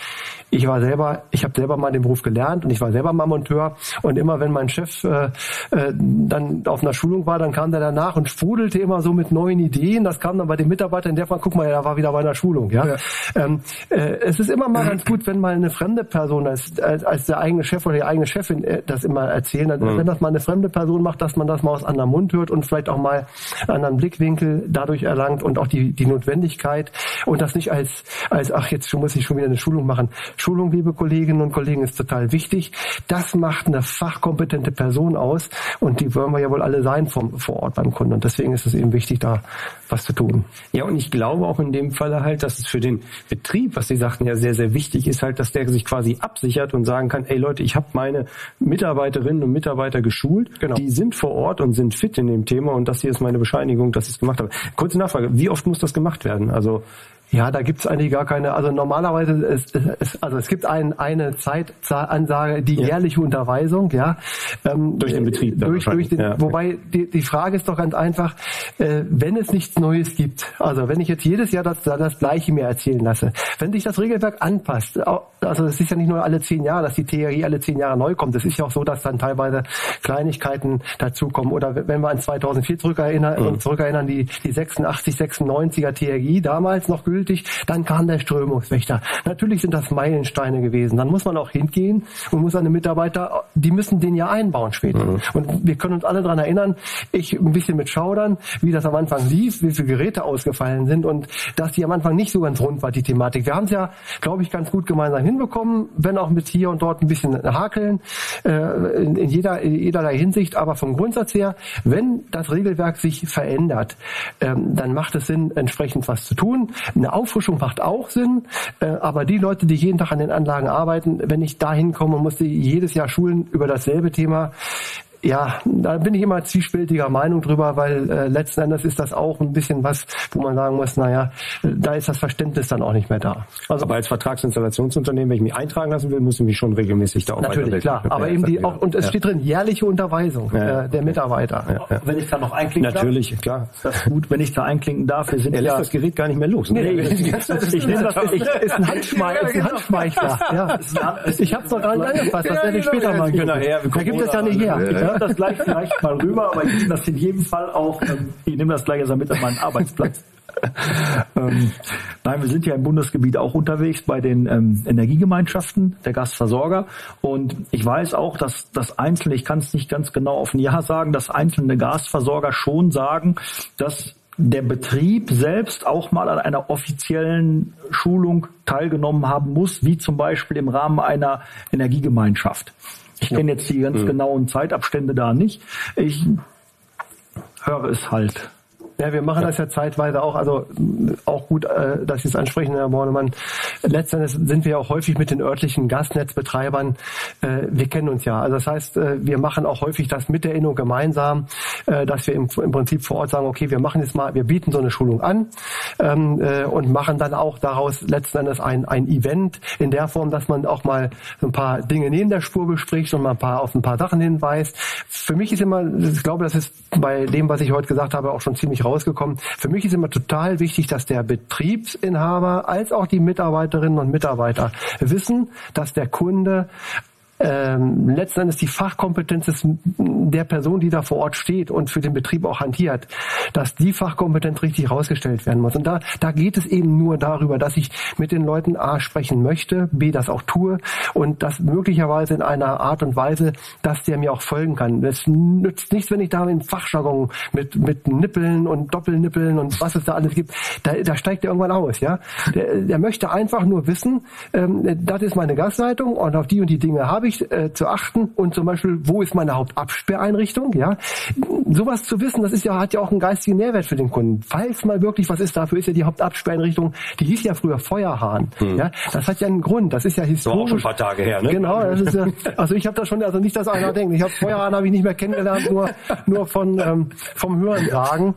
ich war selber, ich habe selber mal den Beruf gelernt und ich war selber mal Monteur. Und immer wenn mein Chef äh, äh, dann auf einer Schulung war, dann kam der danach und sprudelte immer so mit neuen Ideen. Das kam dann bei den Mitarbeitern in der Fall, guck mal, er war wieder bei einer Schulung. Ja, ja. Ähm, äh, es ist immer mal ganz gut, wenn mal eine fremde Person als, als, als der eigene Chef oder die eigene Chefin äh, das immer erzählen. Also, mhm. Wenn das mal eine fremde Person macht, dass man das mal aus anderem Mund hört und vielleicht auch mal einen anderen Blickwinkel dadurch erlangt und auch die, die Notwendigkeit, und das nicht als, als ach, jetzt muss ich schon wieder eine Schulung machen. Schulung, liebe Kolleginnen und Kollegen, ist total wichtig. Das macht eine fachkompetente Person aus und die wollen wir ja wohl alle sein vom, vor Ort beim Kunden. Und deswegen ist es eben wichtig, da was zu tun. Ja, und ich glaube auch in dem Falle halt, dass es für den Betrieb, was Sie sagten, ja sehr, sehr wichtig ist halt, dass der sich quasi absichert und sagen kann, ey Leute, ich habe meine Mitarbeiterinnen und Mitarbeiter geschult, genau. die sind vor Ort und sind fit in dem Thema und das hier ist meine Bescheinigung, dass ich es gemacht habe. Kurze Nachfrage, wie oft muss das gemacht werden? Also ja, da gibt's eigentlich gar keine. Also normalerweise, es, es, also es gibt ein, eine Zeitansage, die ja. jährliche Unterweisung, ja. Ähm, durch den Betrieb. Durch, durch den, ja. Wobei die, die Frage ist doch ganz einfach, äh, wenn es nichts Neues gibt, also wenn ich jetzt jedes Jahr das, das Gleiche mir erzählen lasse, wenn sich das Regelwerk anpasst, also es ist ja nicht nur alle zehn Jahre, dass die TRI alle zehn Jahre neu kommt. Es ist ja auch so, dass dann teilweise Kleinigkeiten dazukommen. Oder wenn wir an 2004 zurückerinnern, mhm. zurückerinnern die, die 86, 96er TRI damals noch gültig gültig. Dann kam der Strömungswächter. Natürlich sind das Meilensteine gewesen. Dann muss man auch hingehen und muss seine Mitarbeiter, die müssen den ja einbauen später. Mhm. Und wir können uns alle daran erinnern, ich ein bisschen mit Schaudern, wie das am Anfang lief, wie viele Geräte ausgefallen sind und dass die am Anfang nicht so ganz rund war, die Thematik. Wir haben es ja, glaube ich, ganz gut gemeinsam hinbekommen, wenn auch mit hier und dort ein bisschen hakeln, äh, in, in jeder, in jederlei Hinsicht. Aber vom Grundsatz her, wenn das Regelwerk sich verändert, ähm, dann macht es Sinn, entsprechend was zu tun. Eine Auffrischung macht auch Sinn, äh, aber die Leute, die jeden Tag an den Anlagen arbeiten, wenn ich da hinkomme und muss die jedes Jahr schulen über dasselbe Thema, ja, da bin ich immer zwiespältiger Meinung drüber, weil äh, letzten Endes ist das auch ein bisschen was, wo man sagen muss, naja, da ist das Verständnis dann auch nicht mehr da. Also aber als Vertragsinstallationsunternehmen, wenn ich mich eintragen lassen will, muss ich mich schon regelmäßig da auch Natürlich, klar. Aber eben die auch, und es ja. steht drin, jährliche Unterweisung ja. äh, der Mitarbeiter. Ja. Wenn ich da noch einklinken Natürlich, darf. klar. Ist das gut, wenn ich da einklinken darf. Wir sind er lässt das Gerät gar nicht mehr los. Ne? Nee, ich, ich nehme das, ich, ist ein, Handschmei ist ein Handschmeichler. Ja. Ich habe es noch gar nicht angefasst, das werde ich später mal geben. Da gibt es ja nicht her. Ich nehme das gleich vielleicht mal rüber, aber ich nehme das in jedem Fall auch, ähm, ich nehme das gleich also mit an meinen Arbeitsplatz. ähm, nein, wir sind ja im Bundesgebiet auch unterwegs bei den ähm, Energiegemeinschaften der Gasversorger und ich weiß auch, dass das einzelne, ich kann es nicht ganz genau auf ein Jahr sagen, dass einzelne Gasversorger schon sagen, dass der Betrieb selbst auch mal an einer offiziellen Schulung teilgenommen haben muss, wie zum Beispiel im Rahmen einer Energiegemeinschaft. Ich kenne jetzt die ganz mhm. genauen Zeitabstände da nicht. Ich höre es halt. Ja, wir machen ja. das ja zeitweise auch, also auch gut, äh, dass Sie es ansprechen, Herr Bornemann. Letztendlich sind wir auch häufig mit den örtlichen Gasnetzbetreibern, äh, wir kennen uns ja. Also das heißt, äh, wir machen auch häufig das mit der Inno gemeinsam, äh, dass wir im, im Prinzip vor Ort sagen, okay, wir machen jetzt mal, wir bieten so eine Schulung an ähm, äh, und machen dann auch daraus letzten Endes ein, ein Event in der Form, dass man auch mal so ein paar Dinge neben der Spur bespricht und mal ein paar auf ein paar Sachen hinweist. Für mich ist immer, ich glaube, das ist bei dem, was ich heute gesagt habe, auch schon ziemlich rausgekommen. Für mich ist immer total wichtig, dass der Betriebsinhaber als auch die Mitarbeiterinnen und Mitarbeiter wissen, dass der Kunde ähm, letzten Endes die Fachkompetenz des, der Person, die da vor Ort steht und für den Betrieb auch hantiert, dass die Fachkompetenz richtig herausgestellt werden muss. Und da, da geht es eben nur darüber, dass ich mit den Leuten A sprechen möchte, B das auch tue und das möglicherweise in einer Art und Weise, dass der mir auch folgen kann. Es nützt nichts, wenn ich da in Fachjargon mit, mit Nippeln und Doppelnippeln und was es da alles gibt, da, da steigt er irgendwann aus, ja. Der, der möchte einfach nur wissen, ähm, das ist meine Gasleitung und auf die und die Dinge habe ich äh, zu achten und zum Beispiel, wo ist meine Hauptabsperreinrichtung, ja. Sowas zu wissen, das ist ja, hat ja auch einen geistigen Mehrwert für den Kunden. Falls mal wirklich was ist, dafür ist ja die Hauptabsperreinrichtung, die hieß ja früher Feuerhahn, hm. ja. Das hat ja einen Grund, das ist ja historisch. war auch schon ein paar Tage her, ne? Genau, das ist ja, also ich habe da schon, also nicht, dass einer denkt, ich habe Feuerhahn habe ich nicht mehr kennengelernt, nur, nur von, ähm, vom Hören sagen.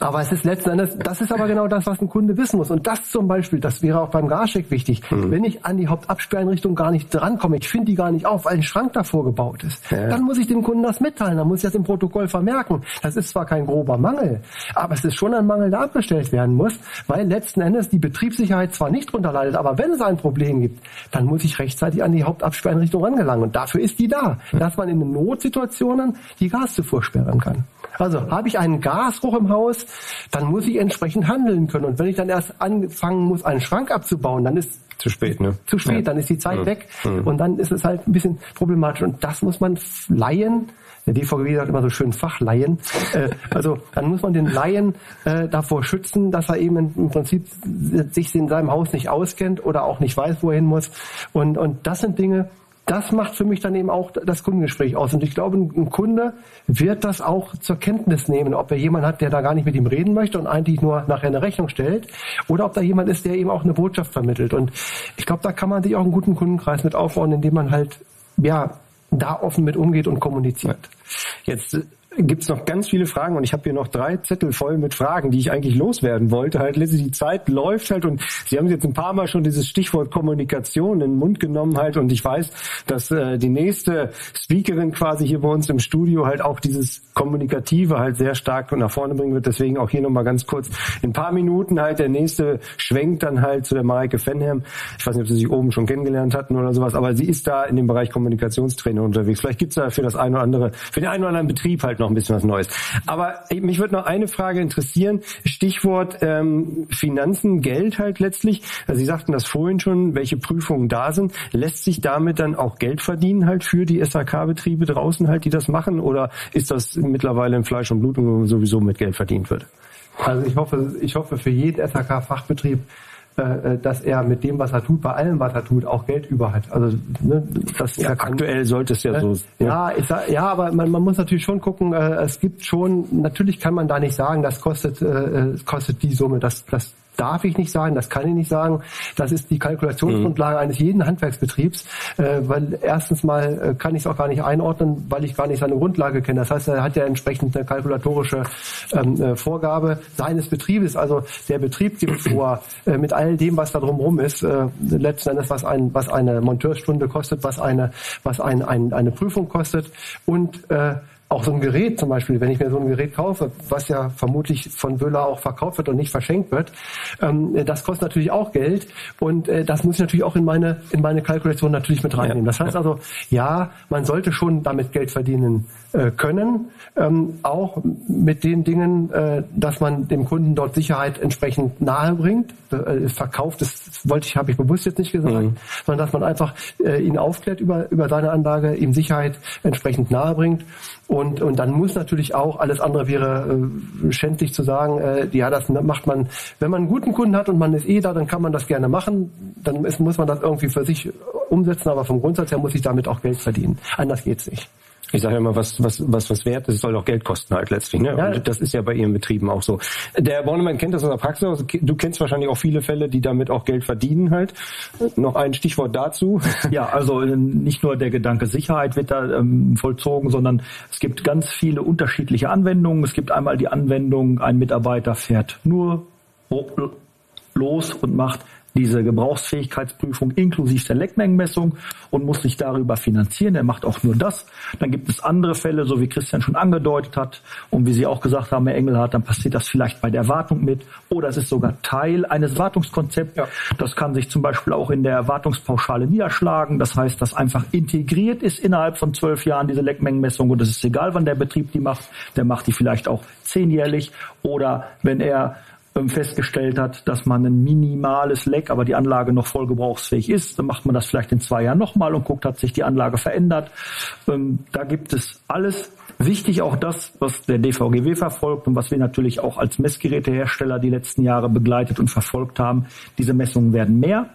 Aber es ist letzten Endes, das ist aber genau das, was ein Kunde wissen muss. Und das zum Beispiel, das wäre auch beim Gascheck wichtig. Mhm. Wenn ich an die Hauptabsperreinrichtung gar nicht drankomme, ich finde die gar nicht auf, weil ein Schrank davor gebaut ist, ja. dann muss ich dem Kunden das mitteilen, dann muss ich das im Protokoll vermerken. Das ist zwar kein grober Mangel, aber es ist schon ein Mangel, der abgestellt werden muss, weil letzten Endes die Betriebssicherheit zwar nicht drunter leidet, aber wenn es ein Problem gibt, dann muss ich rechtzeitig an die Hauptabsperreinrichtung rangelangen. Und dafür ist die da, dass man in den Notsituationen die Gaszufuhr sperren kann. Also habe ich einen Gasrohr im Haus, dann muss ich entsprechend handeln können. Und wenn ich dann erst anfangen muss, einen Schrank abzubauen, dann ist zu spät, ne? Zu spät, ja. dann ist die Zeit mhm. weg mhm. und dann ist es halt ein bisschen problematisch. Und das muss man Laien, der DVG sagt immer so schön Fachleien, äh, also dann muss man den Laien äh, davor schützen, dass er eben im Prinzip sich in seinem Haus nicht auskennt oder auch nicht weiß, wo er hin muss. Und, und das sind Dinge, das macht für mich dann eben auch das Kundengespräch aus. Und ich glaube, ein Kunde wird das auch zur Kenntnis nehmen, ob er jemand hat, der da gar nicht mit ihm reden möchte und eigentlich nur nachher eine Rechnung stellt, oder ob da jemand ist, der eben auch eine Botschaft vermittelt. Und ich glaube, da kann man sich auch einen guten Kundenkreis mit aufbauen, indem man halt, ja, da offen mit umgeht und kommuniziert. Jetzt gibt es noch ganz viele Fragen und ich habe hier noch drei Zettel voll mit Fragen, die ich eigentlich loswerden wollte. Halt, letztlich die Zeit läuft halt und Sie haben jetzt ein paar Mal schon dieses Stichwort Kommunikation in den Mund genommen halt und ich weiß, dass äh, die nächste Speakerin quasi hier bei uns im Studio halt auch dieses Kommunikative halt sehr stark nach vorne bringen wird. Deswegen auch hier nochmal ganz kurz in ein paar Minuten halt der nächste schwenkt dann halt zu der Mareike Fenham. Ich weiß nicht, ob Sie sich oben schon kennengelernt hatten oder sowas, aber sie ist da in dem Bereich Kommunikationstrainer unterwegs. Vielleicht gibt's da für das eine oder andere, für den einen oder anderen Betrieb halt noch ein bisschen was Neues. Aber mich würde noch eine Frage interessieren. Stichwort ähm, Finanzen, Geld halt letztlich. Also Sie sagten das vorhin schon, welche Prüfungen da sind. Lässt sich damit dann auch Geld verdienen halt für die SAK-Betriebe draußen halt, die das machen? Oder ist das mittlerweile in Fleisch und Blut sowieso mit Geld verdient wird? Also ich hoffe, ich hoffe für jeden SAK-Fachbetrieb, dass er mit dem, was er tut, bei allem, was er tut, auch Geld über hat. Also ne, das ja, ja aktuell sollte es ja äh, so. Ne? Ja, ich sag, ja, aber man, man muss natürlich schon gucken. Äh, es gibt schon. Natürlich kann man da nicht sagen, das kostet äh, kostet die Summe. Das das darf ich nicht sagen, das kann ich nicht sagen. Das ist die Kalkulationsgrundlage mhm. eines jeden Handwerksbetriebs, äh, weil erstens mal äh, kann ich es auch gar nicht einordnen, weil ich gar nicht seine Grundlage kenne. Das heißt, er hat ja entsprechend eine kalkulatorische ähm, äh, Vorgabe seines Betriebes. Also der Betrieb gibt vor, äh, mit all dem, was da drumherum ist, äh, letzten Endes, was, ein, was eine Monteurstunde kostet, was eine, was ein, ein, eine Prüfung kostet und äh, auch so ein Gerät zum Beispiel, wenn ich mir so ein Gerät kaufe, was ja vermutlich von Böhler auch verkauft wird und nicht verschenkt wird, ähm, das kostet natürlich auch Geld und äh, das muss ich natürlich auch in meine in meine Kalkulation natürlich mit reinnehmen. Das heißt also, ja, man sollte schon damit Geld verdienen können, ähm, auch mit den Dingen, äh, dass man dem Kunden dort Sicherheit entsprechend nahe bringt. Äh, verkauft, das wollte ich, habe ich bewusst jetzt nicht gesagt, mhm. sondern dass man einfach äh, ihn aufklärt über über seine Anlage, ihm Sicherheit entsprechend nahe bringt und, und dann muss natürlich auch, alles andere wäre äh, schändlich zu sagen, äh, ja, das macht man, wenn man einen guten Kunden hat und man ist eh da, dann kann man das gerne machen, dann ist, muss man das irgendwie für sich umsetzen, aber vom Grundsatz her muss ich damit auch Geld verdienen. Anders geht's nicht ich sage ja immer, was, was, was, was wert ist, soll auch Geld kosten halt letztlich. Ne? Ja. Und das ist ja bei Ihren Betrieben auch so. Der Bornemann kennt das aus der Praxis. Du kennst wahrscheinlich auch viele Fälle, die damit auch Geld verdienen halt. Noch ein Stichwort dazu. Ja, also äh, nicht nur der Gedanke Sicherheit wird da ähm, vollzogen, sondern es gibt ganz viele unterschiedliche Anwendungen. Es gibt einmal die Anwendung, ein Mitarbeiter fährt nur los und macht diese Gebrauchsfähigkeitsprüfung inklusive der Leckmengenmessung und muss sich darüber finanzieren. Er macht auch nur das. Dann gibt es andere Fälle, so wie Christian schon angedeutet hat und wie Sie auch gesagt haben, Herr Engelhardt, dann passiert das vielleicht bei der Wartung mit oder es ist sogar Teil eines Wartungskonzepts. Ja. Das kann sich zum Beispiel auch in der Wartungspauschale niederschlagen. Das heißt, dass einfach integriert ist innerhalb von zwölf Jahren diese Leckmengenmessung und es ist egal, wann der Betrieb die macht. Der macht die vielleicht auch zehnjährlich oder wenn er festgestellt hat, dass man ein minimales Leck, aber die Anlage noch voll gebrauchsfähig ist, dann macht man das vielleicht in zwei Jahren nochmal und guckt, hat sich die Anlage verändert. Ähm, da gibt es alles. Wichtig auch das, was der DVGW verfolgt und was wir natürlich auch als Messgerätehersteller die letzten Jahre begleitet und verfolgt haben. Diese Messungen werden mehr.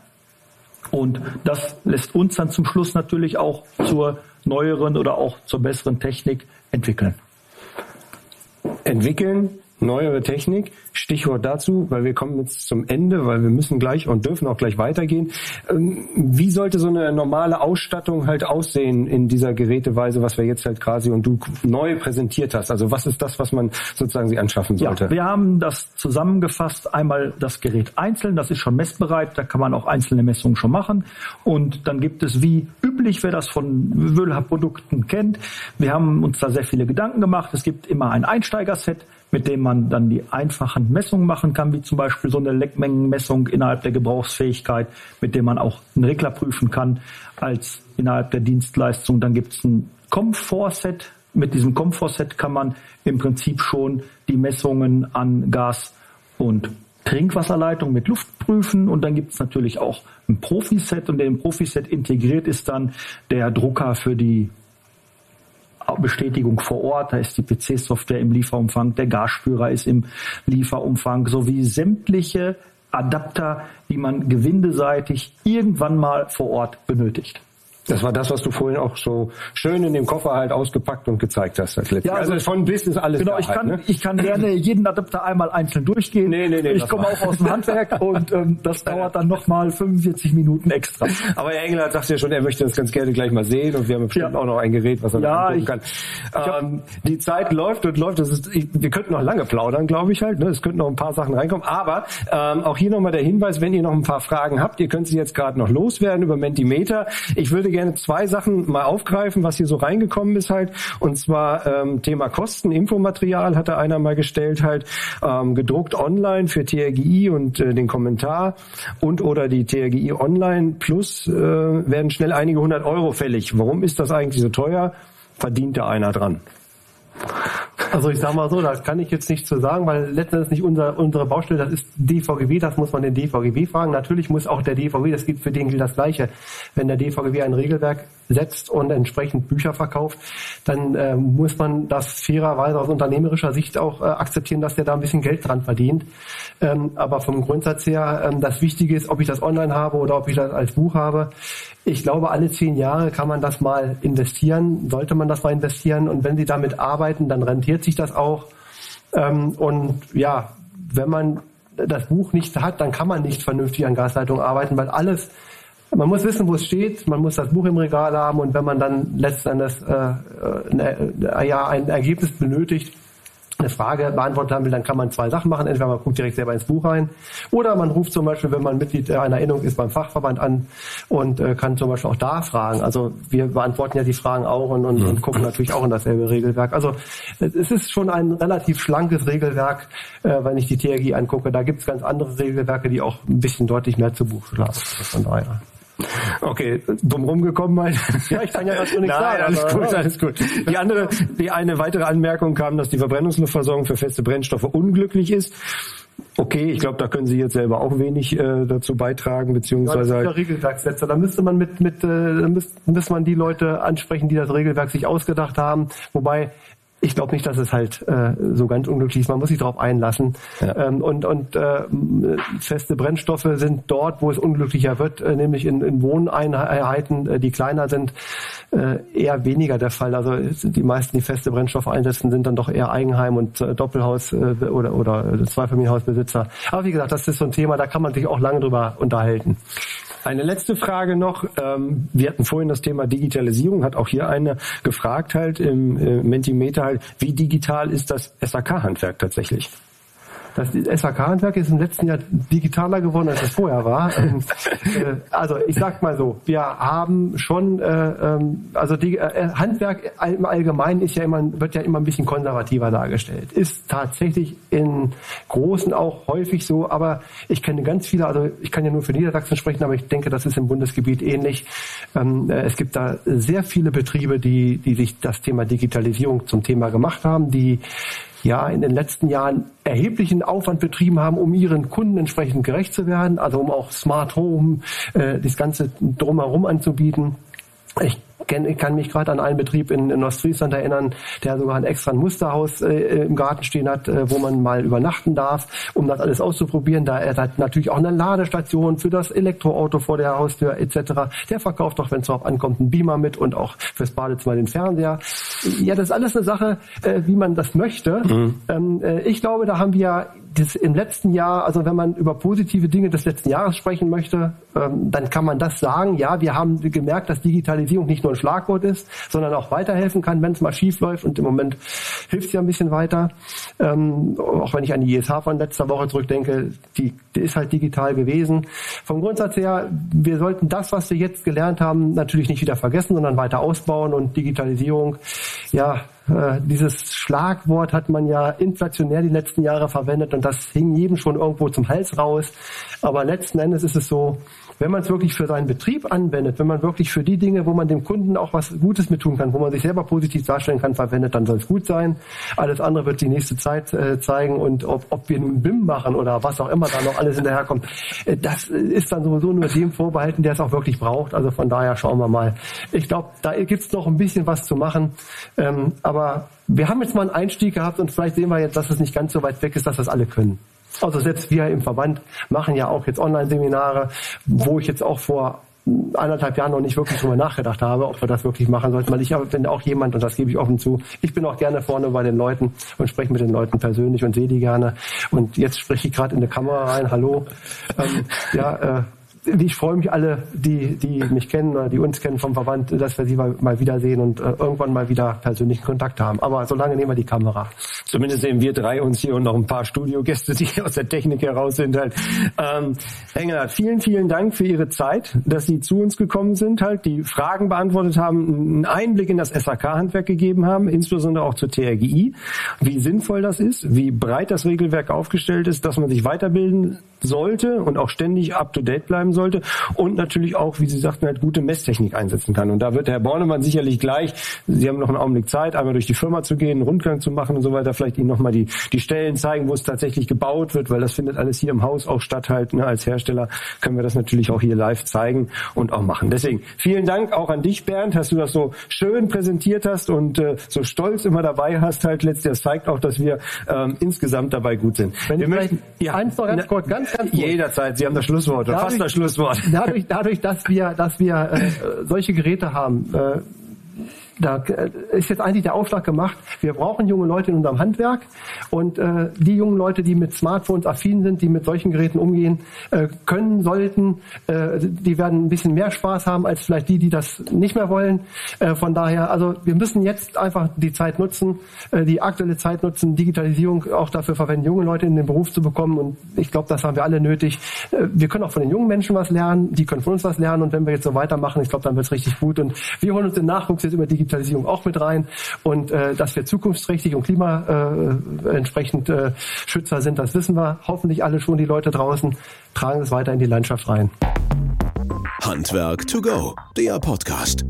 Und das lässt uns dann zum Schluss natürlich auch zur neueren oder auch zur besseren Technik entwickeln. Entwickeln, neuere Technik. Stichwort dazu, weil wir kommen jetzt zum Ende, weil wir müssen gleich und dürfen auch gleich weitergehen. Ähm, wie sollte so eine normale Ausstattung halt aussehen in dieser Geräteweise, was wir jetzt halt quasi und du neu präsentiert hast? Also was ist das, was man sozusagen sich anschaffen sollte? Ja, wir haben das zusammengefasst. Einmal das Gerät einzeln, das ist schon messbereit, da kann man auch einzelne Messungen schon machen. Und dann gibt es wie üblich, wer das von Wöhlhab-Produkten kennt, wir haben uns da sehr viele Gedanken gemacht. Es gibt immer ein Einsteigerset, mit dem man dann die einfachen Messungen machen kann, wie zum Beispiel so eine Leckmengenmessung innerhalb der Gebrauchsfähigkeit, mit dem man auch einen Regler prüfen kann als innerhalb der Dienstleistung. Dann gibt es ein Komfortset. Mit diesem Komfortset kann man im Prinzip schon die Messungen an Gas und Trinkwasserleitung mit Luft prüfen und dann gibt es natürlich auch ein Profiset und in dem Profiset integriert ist dann der Drucker für die Bestätigung vor Ort, da ist die PC-Software im Lieferumfang, der Gasspürer ist im Lieferumfang, sowie sämtliche Adapter, die man gewindeseitig irgendwann mal vor Ort benötigt. Das war das, was du vorhin auch so schön in dem Koffer halt ausgepackt und gezeigt hast. ja, also, also von bis ist alles Genau, ich halt, kann, ne? ich kann gerne jeden Adapter einmal einzeln durchgehen. Nee, nee, nee, ich komme auch aus dem Handwerk und ähm, das dauert dann nochmal 45 Minuten extra. Aber Herr Engelhardt sagt ja schon, er möchte das ganz gerne gleich mal sehen und wir haben bestimmt ja. auch noch ein Gerät, was er ja, ich, kann. Ähm, die Zeit läuft und läuft. Das ist, ich, wir könnten noch lange plaudern, glaube ich halt. Ne? Es könnten noch ein paar Sachen reinkommen. Aber ähm, auch hier nochmal der Hinweis, wenn ihr noch ein paar Fragen habt, ihr könnt sie jetzt gerade noch loswerden über Mentimeter. Ich würde gerne zwei Sachen mal aufgreifen, was hier so reingekommen ist halt. Und zwar ähm, Thema Kosten, Infomaterial hatte einer mal gestellt halt, ähm, gedruckt online für TRGI und äh, den Kommentar und oder die TRGI Online Plus äh, werden schnell einige hundert Euro fällig. Warum ist das eigentlich so teuer? Verdient da einer dran? Also ich sag mal so, da kann ich jetzt nichts zu sagen, weil letztendlich nicht unser, unsere Baustelle, das ist DVGW, das muss man den DVGW fragen. Natürlich muss auch der DVGW, das gibt für den gilt das Gleiche. Wenn der DVGW ein Regelwerk setzt und entsprechend Bücher verkauft, dann äh, muss man das fairerweise aus unternehmerischer Sicht auch äh, akzeptieren, dass der da ein bisschen Geld dran verdient. Ähm, aber vom Grundsatz her, ähm, das Wichtige ist, ob ich das online habe oder ob ich das als Buch habe. Ich glaube, alle zehn Jahre kann man das mal investieren, sollte man das mal investieren. Und wenn Sie damit arbeiten, dann rentiert sich das auch. Ähm, und ja, wenn man das Buch nicht hat, dann kann man nicht vernünftig an Gasleitungen arbeiten, weil alles man muss wissen, wo es steht, man muss das Buch im Regal haben und wenn man dann letzten Endes äh, äh, ja, ein Ergebnis benötigt, eine Frage beantwortet haben will, dann kann man zwei Sachen machen. Entweder man guckt direkt selber ins Buch rein oder man ruft zum Beispiel, wenn man Mitglied einer Erinnerung ist, beim Fachverband an und äh, kann zum Beispiel auch da fragen. Also wir beantworten ja die Fragen auch und, und, und gucken natürlich auch in dasselbe Regelwerk. Also es ist schon ein relativ schlankes Regelwerk, äh, wenn ich die TRG angucke. Da gibt es ganz andere Regelwerke, die auch ein bisschen deutlich mehr zu Buch schlagen. Von daher. Okay, dumm rumgekommen halt. Ja, ich kann ja dazu nichts Nein, sagen. Alles gut, alles gut. Die andere, die eine weitere Anmerkung kam, dass die Verbrennungsluftversorgung für feste Brennstoffe unglücklich ist. Okay, ich glaube, da können Sie jetzt selber auch wenig äh, dazu beitragen, beziehungsweise ja, das halt Regelwerkssetzer. Da müsste man mit mit äh, müsste, müsste man die Leute ansprechen, die das Regelwerk sich ausgedacht haben. Wobei ich glaube nicht, dass es halt äh, so ganz unglücklich ist. Man muss sich darauf einlassen. Ja. Ähm, und und äh, feste Brennstoffe sind dort, wo es unglücklicher wird, äh, nämlich in, in Wohneinheiten, äh, die kleiner sind, äh, eher weniger der Fall. Also die meisten, die feste Brennstoffe einsetzen, sind dann doch eher Eigenheim und äh, Doppelhaus äh, oder oder Zweifamilienhausbesitzer. Aber wie gesagt, das ist so ein Thema, da kann man sich auch lange drüber unterhalten. Eine letzte Frage noch. Ähm, wir hatten vorhin das Thema Digitalisierung, hat auch hier eine gefragt halt im äh, Mentimeter halt, wie digital ist das SAK-Handwerk tatsächlich? Das SAK-Handwerk ist im letzten Jahr digitaler geworden, als es vorher war. Ähm, äh, also ich sag mal so, wir haben schon, äh, ähm, also die, äh, Handwerk im Allgemeinen ist ja immer, wird ja immer ein bisschen konservativer dargestellt. Ist tatsächlich in Großen auch häufig so, aber ich kenne ganz viele, also ich kann ja nur für Niedersachsen sprechen, aber ich denke, das ist im Bundesgebiet ähnlich. Ähm, äh, es gibt da sehr viele Betriebe, die, die sich das Thema Digitalisierung zum Thema gemacht haben, die ja in den letzten Jahren erheblichen Aufwand betrieben haben, um ihren Kunden entsprechend gerecht zu werden, also um auch Smart Home, äh, das Ganze drumherum anzubieten. Ich ich kann mich gerade an einen Betrieb in, in Ostfriesland erinnern, der sogar ein extra Musterhaus äh, im Garten stehen hat, äh, wo man mal übernachten darf, um das alles auszuprobieren. Da er hat natürlich auch eine Ladestation für das Elektroauto vor der Haustür etc. Der verkauft auch, wenn es darauf ankommt, einen Beamer mit und auch fürs Badezimmer den Fernseher. Ja, das ist alles eine Sache, äh, wie man das möchte. Mhm. Ähm, äh, ich glaube, da haben wir das im letzten Jahr, also wenn man über positive Dinge des letzten Jahres sprechen möchte, ähm, dann kann man das sagen. Ja, wir haben gemerkt, dass Digitalisierung nicht nur ein Schlagwort ist, sondern auch weiterhelfen kann, wenn es mal schief läuft. Und im Moment hilft es ja ein bisschen weiter. Ähm, auch wenn ich an die ISH von letzter Woche zurückdenke, die, die ist halt digital gewesen. Vom Grundsatz her, wir sollten das, was wir jetzt gelernt haben, natürlich nicht wieder vergessen, sondern weiter ausbauen und Digitalisierung, ja, äh, dieses Schlagwort hat man ja inflationär die letzten Jahre verwendet und das hing jedem schon irgendwo zum Hals raus. Aber letzten Endes ist es so, wenn man es wirklich für seinen Betrieb anwendet, wenn man wirklich für die Dinge, wo man dem Kunden auch was Gutes mit tun kann, wo man sich selber positiv darstellen kann, verwendet, dann soll es gut sein. Alles andere wird die nächste Zeit äh, zeigen und ob, ob wir nun BIM machen oder was auch immer da noch alles hinterherkommt, äh, das ist dann sowieso nur dem vorbehalten, der es auch wirklich braucht. Also von daher schauen wir mal. Ich glaube, da gibt's noch ein bisschen was zu machen. Ähm, aber wir haben jetzt mal einen Einstieg gehabt und vielleicht sehen wir jetzt, dass es nicht ganz so weit weg ist, dass das alle können. Also selbst wir im Verband machen ja auch jetzt Online-Seminare, wo ich jetzt auch vor eineinhalb Jahren noch nicht wirklich drüber nachgedacht habe, ob wir das wirklich machen sollten, weil ich bin auch jemand, und das gebe ich offen zu, ich bin auch gerne vorne bei den Leuten und spreche mit den Leuten persönlich und sehe die gerne. Und jetzt spreche ich gerade in die Kamera rein, hallo. Ähm, ja, äh, ich freue mich alle, die, die mich kennen oder die uns kennen vom Verband, dass wir sie mal, mal wiedersehen und äh, irgendwann mal wieder persönlichen Kontakt haben. Aber solange nehmen wir die Kamera. Zumindest sehen wir drei uns hier und noch ein paar Studiogäste, die aus der Technik heraus sind halt. Ähm, Engelhardt, vielen, vielen Dank für Ihre Zeit, dass Sie zu uns gekommen sind, halt die Fragen beantwortet haben, einen Einblick in das SAK-Handwerk gegeben haben, insbesondere auch zur TRGI, wie sinnvoll das ist, wie breit das Regelwerk aufgestellt ist, dass man sich weiterbilden sollte und auch ständig up-to-date bleiben sollte und natürlich auch, wie Sie sagten, halt gute Messtechnik einsetzen kann. Und da wird Herr Bornemann sicherlich gleich, Sie haben noch einen Augenblick Zeit, einmal durch die Firma zu gehen, einen Rundgang zu machen und so weiter, vielleicht Ihnen nochmal die, die Stellen zeigen, wo es tatsächlich gebaut wird, weil das findet alles hier im Haus auch statt halt. Ne? Als Hersteller können wir das natürlich auch hier live zeigen und auch machen. Deswegen vielen Dank auch an dich, Bernd, dass du das so schön präsentiert hast und äh, so stolz immer dabei hast halt letztlich. Das zeigt auch, dass wir ähm, insgesamt dabei gut sind. Wenn wir möchten, ja, eins noch ganz kurz, ganz ganz, ganz Jederzeit, Sie haben das Schlusswort, dadurch, fast das Schlusswort. Dadurch, dadurch, dass wir, dass wir äh, solche Geräte haben, äh, da äh, ist jetzt eigentlich der Aufschlag gemacht, wir brauchen junge Leute in unserem Handwerk. Und äh, die jungen Leute, die mit Smartphones affin sind, die mit solchen Geräten umgehen äh, können, sollten, äh, die werden ein bisschen mehr Spaß haben als vielleicht die, die das nicht mehr wollen. Äh, von daher, also wir müssen jetzt einfach die Zeit nutzen, äh, die aktuelle Zeit nutzen, Digitalisierung auch dafür verwenden, junge Leute in den Beruf zu bekommen. Und ich glaube, das haben wir alle nötig. Äh, wir können auch von den jungen Menschen was lernen, die können von uns was lernen. Und wenn wir jetzt so weitermachen, ich glaube, dann wird es richtig gut. Und wir holen uns den Nachwuchs jetzt über Digitalisierung Digitalisierung auch mit rein und äh, dass wir zukunftsträchtig und klima äh, entsprechend äh, Schützer sind, das wissen wir. Hoffentlich alle schon die Leute draußen tragen es weiter in die Landschaft rein. Handwerk to go, der Podcast.